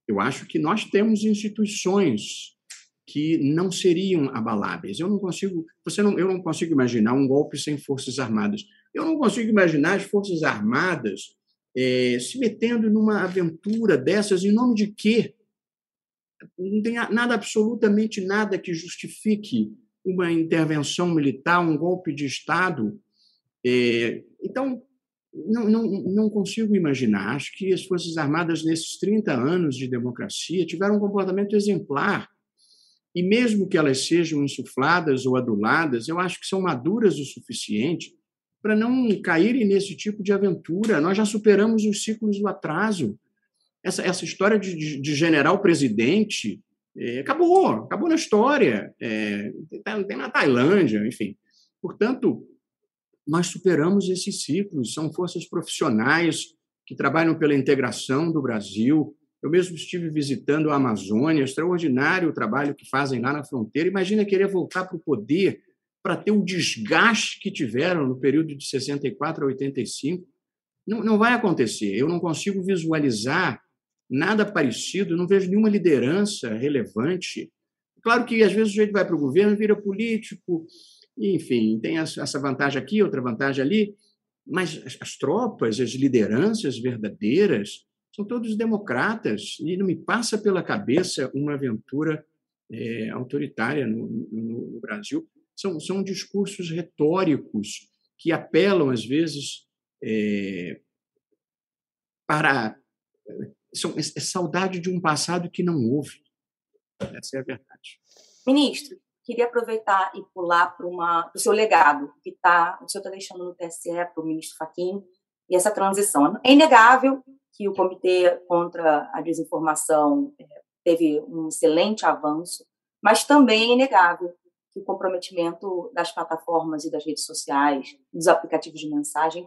Eu acho que nós temos instituições que não seriam abaláveis. Eu não consigo, você não, eu não consigo imaginar um golpe sem forças armadas. Eu não consigo imaginar as forças armadas é, se metendo numa aventura dessas em nome de quê? Não tem nada, absolutamente nada que justifique uma intervenção militar, um golpe de Estado. É, então, não, não, não consigo imaginar. Acho que as Forças Armadas, nesses 30 anos de democracia, tiveram um comportamento exemplar e mesmo que elas sejam insufladas ou aduladas, eu acho que são maduras o suficiente para não caírem nesse tipo de aventura. Nós já superamos os ciclos do atraso. Essa, essa história de, de, de general-presidente é, acabou, acabou na história. É, tem na Tailândia, enfim. Portanto, nós superamos esses ciclos. São forças profissionais que trabalham pela integração do Brasil, eu mesmo estive visitando a Amazônia, extraordinário o trabalho que fazem lá na fronteira. Imagina querer voltar para o poder para ter o desgaste que tiveram no período de 64 a 85. Não, não vai acontecer. Eu não consigo visualizar nada parecido, não vejo nenhuma liderança relevante. Claro que às vezes o jeito vai para o governo, vira político, enfim, tem essa vantagem aqui, outra vantagem ali, mas as tropas, as lideranças verdadeiras, são todos democratas e não me passa pela cabeça uma aventura é, autoritária no, no, no, Brasil. São, são discursos retóricos que apelam, às vezes, é, para. São, é, é saudade de um passado que não houve. Essa é a verdade. Ministro, queria aproveitar e pular para o seu legado, que tá, o senhor está deixando no TSE para o ministro Faquim, e essa transição. É inegável que o Comitê contra a Desinformação é, teve um excelente avanço, mas também é inegável que o comprometimento das plataformas e das redes sociais, dos aplicativos de mensagem,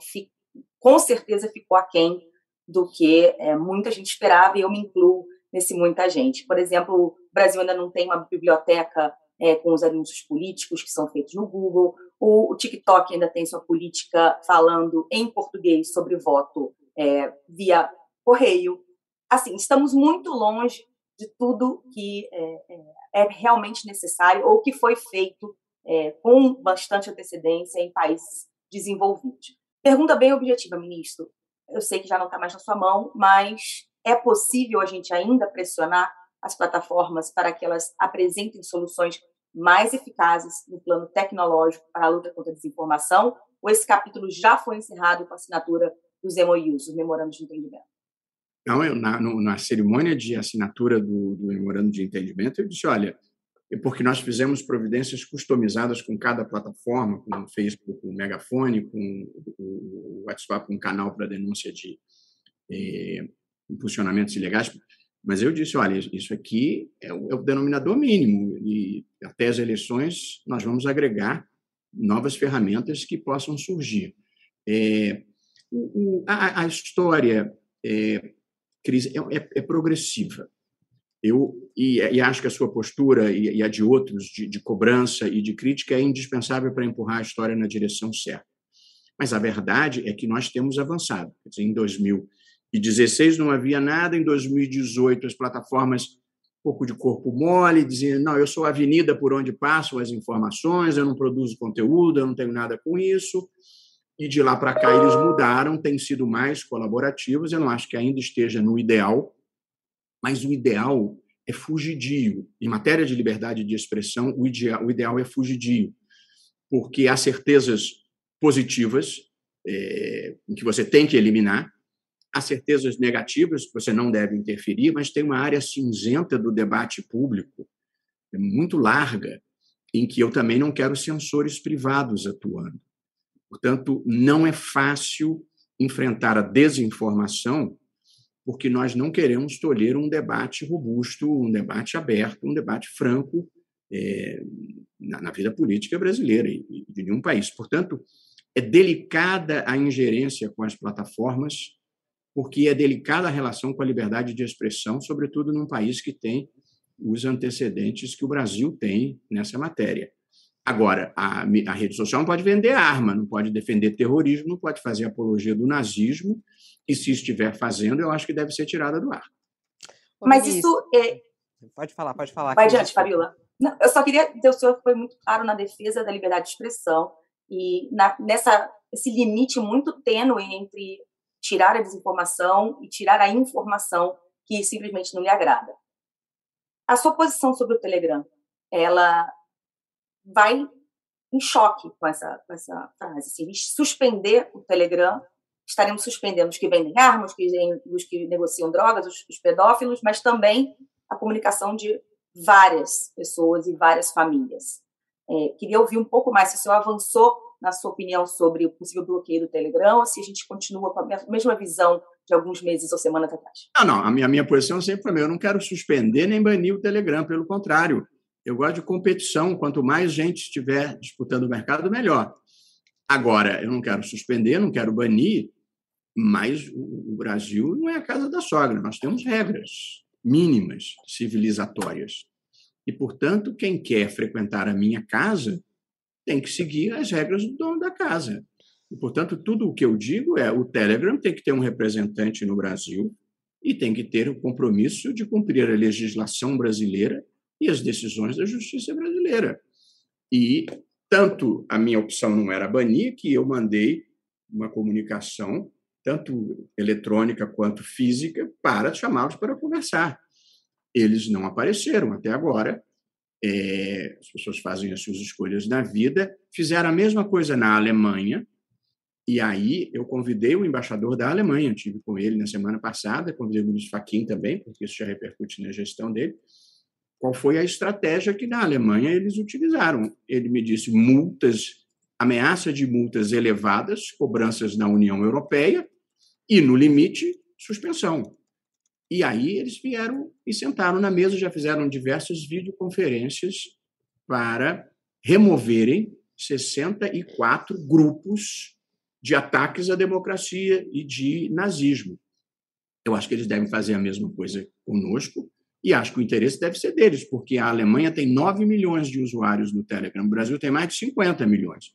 com certeza ficou aquém do que é, muita gente esperava, e eu me incluo nesse muita gente. Por exemplo, o Brasil ainda não tem uma biblioteca é, com os anúncios políticos que são feitos no Google, o, o TikTok ainda tem sua política falando em português sobre voto é, via correio. Assim, estamos muito longe de tudo que é, é, é realmente necessário ou que foi feito é, com bastante antecedência em países desenvolvidos. Pergunta bem objetiva, ministro. Eu sei que já não está mais na sua mão, mas é possível a gente ainda pressionar as plataformas para que elas apresentem soluções mais eficazes no plano tecnológico para a luta contra a desinformação? Ou esse capítulo já foi encerrado com a assinatura dos MOUs, os Memorandos de Entendimento? Não, eu, na, no, na cerimônia de assinatura do, do Memorando de Entendimento, eu disse: olha, é porque nós fizemos providências customizadas com cada plataforma, com o Facebook, com o Megafone, com o WhatsApp, um canal para denúncia de, eh, impulsionamentos ilegais, mas eu disse, olha, isso aqui é o, é o denominador mínimo e até as eleições nós vamos agregar novas ferramentas que possam surgir. É, o, a, a, história, é, é, é, é progressiva. Eu e, e, acho que a sua postura e, e a de outros de, de, cobrança e de crítica é indispensável para empurrar a história na direção certa. Mas a verdade é que nós temos avançado. Dizer, em 2016 não havia nada, em 2018 as plataformas um pouco de corpo mole, diziam não, eu sou a avenida por onde passam as informações, eu não produzo conteúdo, eu não tenho nada com isso. E de lá para cá eles mudaram, têm sido mais colaborativos. Eu não acho que ainda esteja no ideal, mas o ideal é fugidio. Em matéria de liberdade de expressão, o ideal, o ideal é fugidio, porque há certezas positivas é, que você tem que eliminar, há certezas negativas que você não deve interferir, mas tem uma área cinzenta do debate público muito larga, em que eu também não quero censores privados atuando. Portanto, não é fácil enfrentar a desinformação porque nós não queremos tolher um debate robusto, um debate aberto, um debate franco é, na, na, vida política brasileira e, e de nenhum país. Portanto, é delicada a ingerência com as plataformas, porque é delicada a relação com a liberdade de expressão, sobretudo num país que tem os antecedentes que o Brasil tem nessa matéria. Agora, a, a, rede social não pode vender arma, não pode defender terrorismo, não pode fazer apologia do nazismo, e se estiver fazendo, eu acho que deve ser tirada do ar. Mas isso é. Pode falar, pode falar. Vai adiante, Fabiola. Não, eu só queria dizer, o senhor foi muito claro na defesa da liberdade de expressão e na, nessa esse limite muito tênue entre tirar a desinformação e tirar a informação que simplesmente não lhe agrada. A sua posição sobre o Telegram, ela vai em choque com essa, com essa frase. Assim, suspender o Telegram, estaremos suspendendo os que vendem armas, os que, negociam drogas, os, os pedófilos, mas também a comunicação de várias pessoas e várias famílias. É, queria ouvir um pouco mais se o senhor avançou na sua opinião sobre o possível bloqueio do Telegram ou se a gente continua com a mesma visão de alguns meses ou semanas atrás. Não, não, a minha, a minha posição sempre foi: eu não quero suspender nem banir o Telegram, pelo contrário. Eu gosto de competição. Quanto mais gente estiver disputando o mercado, melhor. Agora, eu não quero suspender, não quero banir, mas o Brasil não é a casa da sogra. Nós temos regras mínimas civilizatórias. E, portanto, quem quer frequentar a minha casa tem que seguir as regras do dono da casa. E, portanto, tudo o que eu digo é o Telegram tem que ter um representante no Brasil e tem que ter o compromisso de cumprir a legislação brasileira e as decisões da justiça brasileira. E tanto a minha opção não era banir, que eu mandei uma comunicação, tanto eletrônica quanto física, para chamá-los para conversar. Eles não apareceram até agora. É, as pessoas fazem as suas escolhas na vida. Fizeram a mesma coisa na Alemanha. E aí eu convidei o embaixador da Alemanha, tive com ele na semana passada, convidei o ministro Fachin também, porque isso já repercute na gestão dele qual foi a estratégia que na Alemanha eles utilizaram. Ele me disse multas, ameaça de multas elevadas, cobranças na União Europeia e, no limite, suspensão. E aí eles vieram e sentaram na mesa, já fizeram diversas videoconferências para removerem 64 grupos de ataques à democracia e de nazismo. Eu acho que eles devem fazer a mesma coisa conosco. E acho que o interesse deve ser deles, porque a Alemanha tem 9 milhões de usuários no Telegram, o Brasil tem mais de 50 milhões.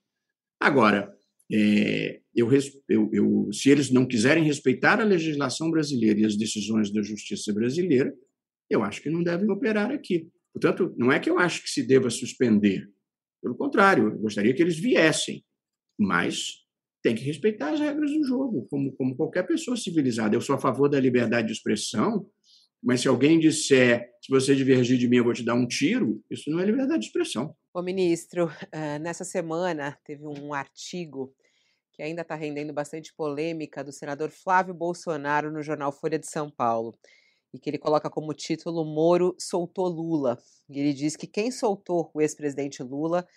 Agora, é, eu, eu, eu, se eles não quiserem respeitar a legislação brasileira e as decisões da justiça brasileira, eu acho que não devem operar aqui. Portanto, não é que eu acho que se deva suspender. Pelo contrário, eu gostaria que eles viessem. Mas tem que respeitar as regras do jogo, como, como qualquer pessoa civilizada. Eu sou a favor da liberdade de expressão, mas se alguém disser, se você divergir de mim, eu vou te dar um tiro, isso não é liberdade de expressão. Ô, ministro, nessa semana teve um artigo que ainda está rendendo bastante polêmica do senador Flávio Bolsonaro no jornal Folha de São Paulo. E que ele coloca como título Moro soltou Lula. E ele diz que quem soltou o ex-presidente Lula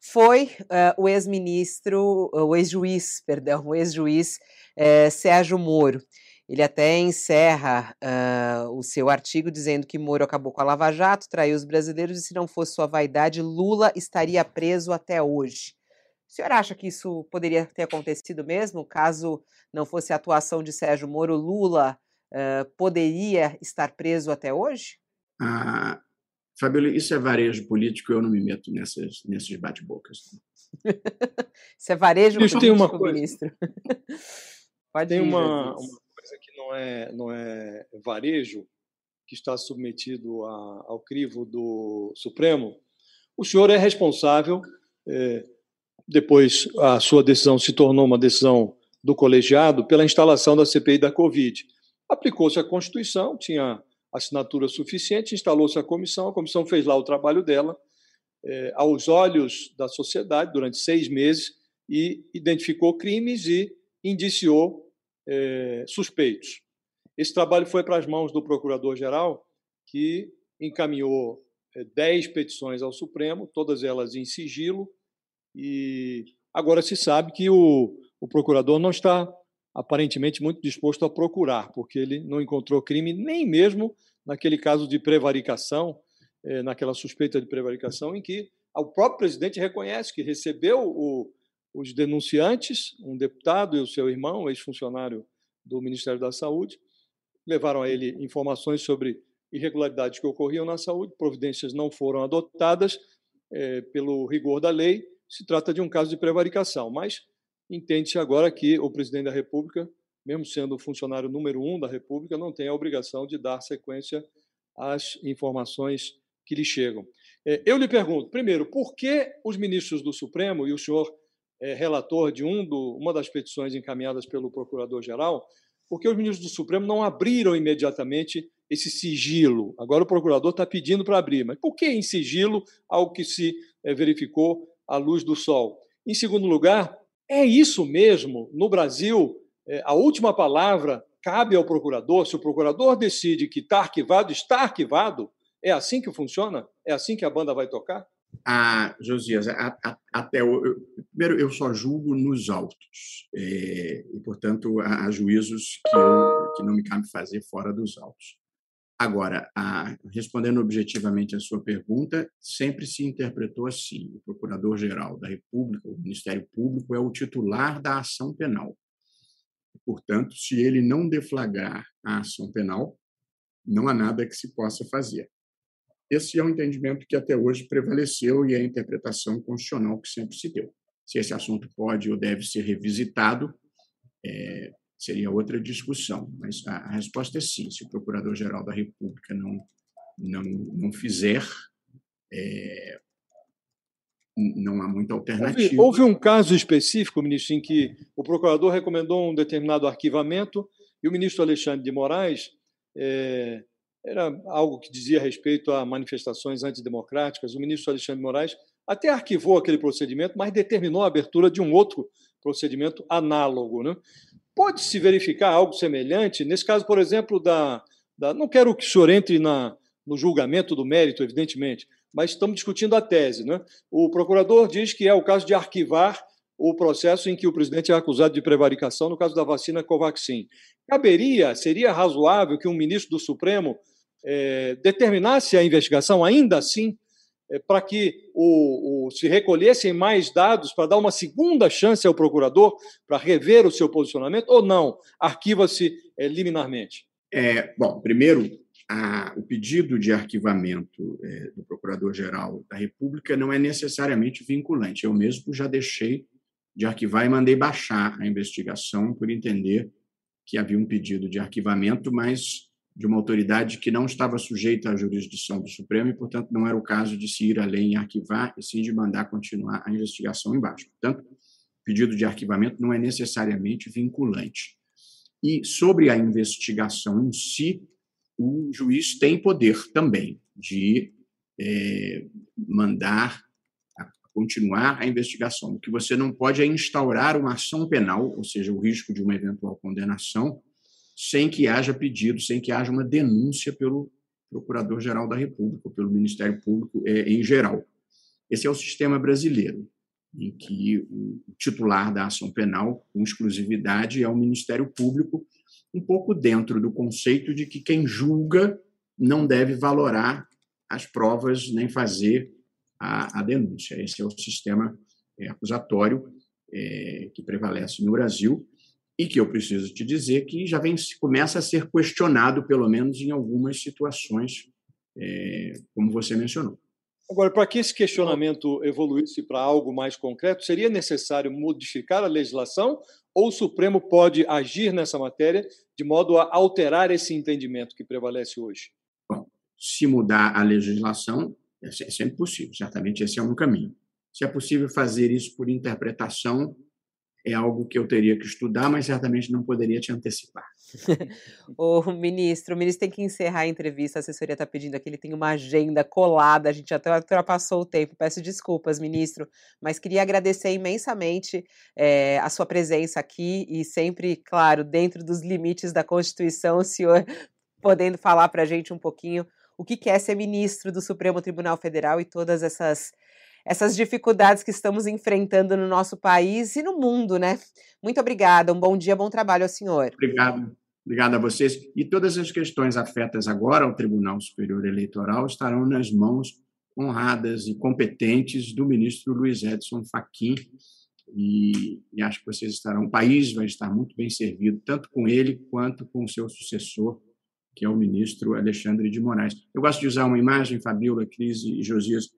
foi uh, o ex-ministro, o ex-juiz, perdão, o ex-juiz uh, Sérgio Moro. Ele até encerra uh, o seu artigo dizendo que Moro acabou com a Lava Jato, traiu os brasileiros e se não fosse sua vaidade, Lula estaria preso até hoje. O senhor acha que isso poderia ter acontecido mesmo, caso não fosse a atuação de Sérgio Moro, Lula uh, poderia estar preso até hoje? Ah, Fabíola, isso é varejo político, eu não me meto nessas, nesses bate-bocas. [LAUGHS] isso é varejo político, tem uma coisa, ministro. [LAUGHS] Pode tem ir, uma, uma, é, não é varejo, que está submetido a, ao crivo do Supremo. O senhor é responsável, é, depois a sua decisão se tornou uma decisão do colegiado, pela instalação da CPI da Covid. Aplicou-se a Constituição, tinha assinatura suficiente, instalou-se a comissão, a comissão fez lá o trabalho dela, é, aos olhos da sociedade, durante seis meses, e identificou crimes e indiciou é, suspeitos. Esse trabalho foi para as mãos do procurador-geral, que encaminhou é, dez petições ao Supremo, todas elas em sigilo, e agora se sabe que o, o procurador não está aparentemente muito disposto a procurar, porque ele não encontrou crime nem mesmo naquele caso de prevaricação, eh, naquela suspeita de prevaricação, em que o próprio presidente reconhece que recebeu o, os denunciantes, um deputado e o seu irmão, ex-funcionário do Ministério da Saúde, levaram a ele informações sobre irregularidades que ocorriam na saúde, providências não foram adotadas eh, pelo rigor da lei. Se trata de um caso de prevaricação, mas entende-se agora que o presidente da República, mesmo sendo o funcionário número um da República, não tem a obrigação de dar sequência às informações que lhe chegam. É, eu lhe pergunto, primeiro, por que os ministros do Supremo, e o senhor é relator de um do, uma das petições encaminhadas pelo Procurador-Geral, por que os ministros do Supremo não abriram imediatamente esse sigilo? Agora o procurador está pedindo para abrir, mas por que em sigilo algo que se é, verificou à luz do sol? Em segundo lugar, é isso mesmo? No Brasil, é, a última palavra cabe ao procurador. Se o procurador decide que está arquivado, está arquivado. É assim que funciona? É assim que a banda vai tocar? Ah, Josias, a, a, até o, eu, primeiro eu só julgo nos autos é, e portanto há, há juízos que, eu, que não me cabe fazer fora dos autos. Agora, a, respondendo objetivamente a sua pergunta, sempre se interpretou assim: o Procurador-Geral da República, o Ministério Público, é o titular da ação penal. Portanto, se ele não deflagrar a ação penal, não há nada que se possa fazer. Esse é o entendimento que até hoje prevaleceu e é a interpretação constitucional que sempre se deu. Se esse assunto pode ou deve ser revisitado, é, seria outra discussão, mas a, a resposta é sim. Se o Procurador-Geral da República não, não, não fizer, é, não há muita alternativa. Houve, houve, um caso específico, ministro, em que o procurador recomendou um determinado arquivamento e o ministro Alexandre de Moraes é, era algo que dizia respeito a manifestações antidemocráticas. O ministro Alexandre Moraes até arquivou aquele procedimento, mas determinou a abertura de um outro procedimento análogo. Né? Pode-se verificar algo semelhante? Nesse caso, por exemplo, da. da não quero que o senhor entre na, no julgamento do mérito, evidentemente, mas estamos discutindo a tese. Né? O procurador diz que é o caso de arquivar o processo em que o presidente é acusado de prevaricação no caso da vacina Covaxin. Caberia, seria razoável que um ministro do Supremo é, determinasse a investigação ainda assim é, para que o, o, se recolhessem mais dados para dar uma segunda chance ao procurador para rever o seu posicionamento ou não? Arquiva-se é, liminarmente? É, bom, primeiro, a, o pedido de arquivamento é, do Procurador-Geral da República não é necessariamente vinculante. Eu mesmo já deixei de arquivar e mandei baixar a investigação por entender que havia um pedido de arquivamento, mas de uma autoridade que não estava sujeita à jurisdição do Supremo e, portanto, não era o caso de se ir além e arquivar, e sim de mandar continuar a investigação embaixo. Portanto, pedido de arquivamento não é necessariamente vinculante. E sobre a investigação em si, o juiz tem poder também de é, mandar continuar a investigação. O que você não pode é instaurar uma ação penal, ou seja, o risco de uma eventual condenação, sem que haja pedido, sem que haja uma denúncia pelo Procurador-Geral da República, pelo Ministério Público é, em geral. Esse é o sistema brasileiro, em que o titular da ação penal, com exclusividade, é o Ministério Público, um pouco dentro do conceito de que quem julga não deve valorar as provas nem fazer a, a denúncia. Esse é o sistema é, acusatório é, que prevalece no Brasil e que eu preciso te dizer que já vem começa a ser questionado, pelo menos em algumas situações, é, como você mencionou. Agora, para que esse questionamento evoluísse para algo mais concreto, seria necessário modificar a legislação ou o Supremo pode agir nessa matéria de modo a alterar esse entendimento que prevalece hoje? Bom, se mudar a legislação, é sempre possível, certamente esse é um caminho. Se é possível fazer isso por interpretação, é algo que eu teria que estudar, mas certamente não poderia te antecipar. [LAUGHS] o ministro, o ministro tem que encerrar a entrevista, a assessoria está pedindo aqui, ele tem uma agenda colada, a gente até ultrapassou o tempo, peço desculpas, ministro, mas queria agradecer imensamente é, a sua presença aqui e sempre, claro, dentro dos limites da Constituição, o senhor [LAUGHS] podendo falar para a gente um pouquinho o que é ser ministro do Supremo Tribunal Federal e todas essas essas dificuldades que estamos enfrentando no nosso país e no mundo, né? Muito obrigada, um bom dia, bom trabalho ao senhor. Obrigado. Obrigado a vocês. E todas as questões afetas agora ao Tribunal Superior Eleitoral estarão nas mãos honradas e competentes do ministro Luiz Edson Fachin. E, e, acho que vocês estarão, o país vai estar muito bem servido, tanto com ele quanto com o seu sucessor, que é o ministro Alexandre de Moraes. Eu gosto de usar uma imagem, Fabíola, Cris e Josias,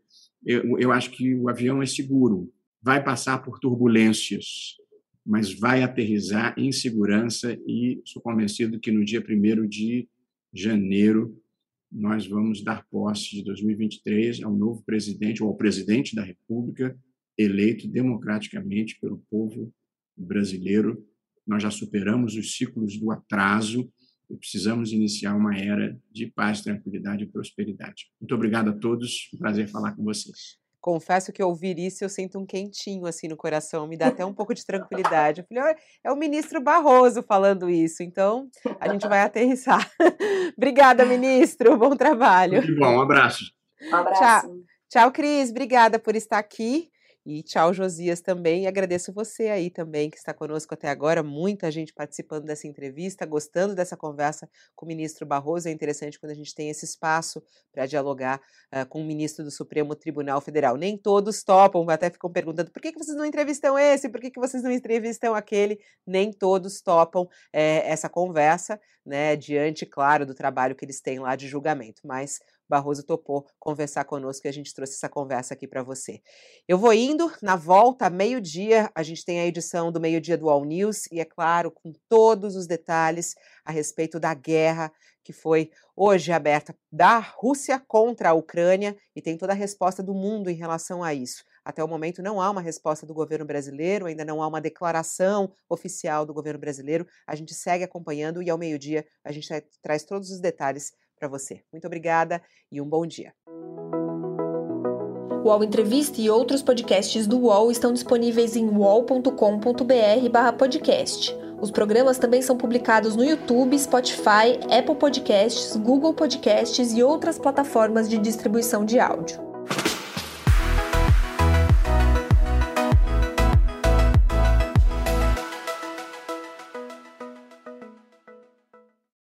eu, eu acho que o avião é seguro, vai passar por turbulências, mas vai aterrizar em segurança e sou convencido que no dia 1 de janeiro nós vamos dar posse de 2023 ao novo presidente ou ao presidente da República eleito democraticamente pelo povo brasileiro. Nós já superamos os ciclos do atraso e precisamos iniciar uma era de paz, tranquilidade e prosperidade. Muito obrigado a todos, um prazer falar com vocês. Confesso que ouvir isso eu sinto um quentinho assim no coração, me dá até um pouco de tranquilidade. Eu falei, é o ministro Barroso falando isso, então a gente vai aterrissar. [LAUGHS] Obrigada, ministro, bom trabalho. Muito bom, um abraço. Um abraço. Tchau, Tchau Cris, obrigada por estar aqui. E tchau, Josias, também. E agradeço você aí também que está conosco até agora. Muita gente participando dessa entrevista, gostando dessa conversa com o ministro Barroso. É interessante quando a gente tem esse espaço para dialogar uh, com o ministro do Supremo Tribunal Federal. Nem todos topam, até ficam perguntando por que, que vocês não entrevistam esse, por que, que vocês não entrevistam aquele. Nem todos topam é, essa conversa, né, diante, claro, do trabalho que eles têm lá de julgamento. Mas Barroso topou conversar conosco e a gente trouxe essa conversa aqui para você. Eu vou indo, na volta, meio-dia, a gente tem a edição do meio-dia do All News e, é claro, com todos os detalhes a respeito da guerra que foi hoje aberta da Rússia contra a Ucrânia e tem toda a resposta do mundo em relação a isso. Até o momento não há uma resposta do governo brasileiro, ainda não há uma declaração oficial do governo brasileiro. A gente segue acompanhando e ao meio-dia a gente traz todos os detalhes para você. Muito obrigada e um bom dia. O UOL Entrevista e outros podcasts do UOL estão disponíveis em uol.com.br/podcast. Os programas também são publicados no YouTube, Spotify, Apple Podcasts, Google Podcasts e outras plataformas de distribuição de áudio.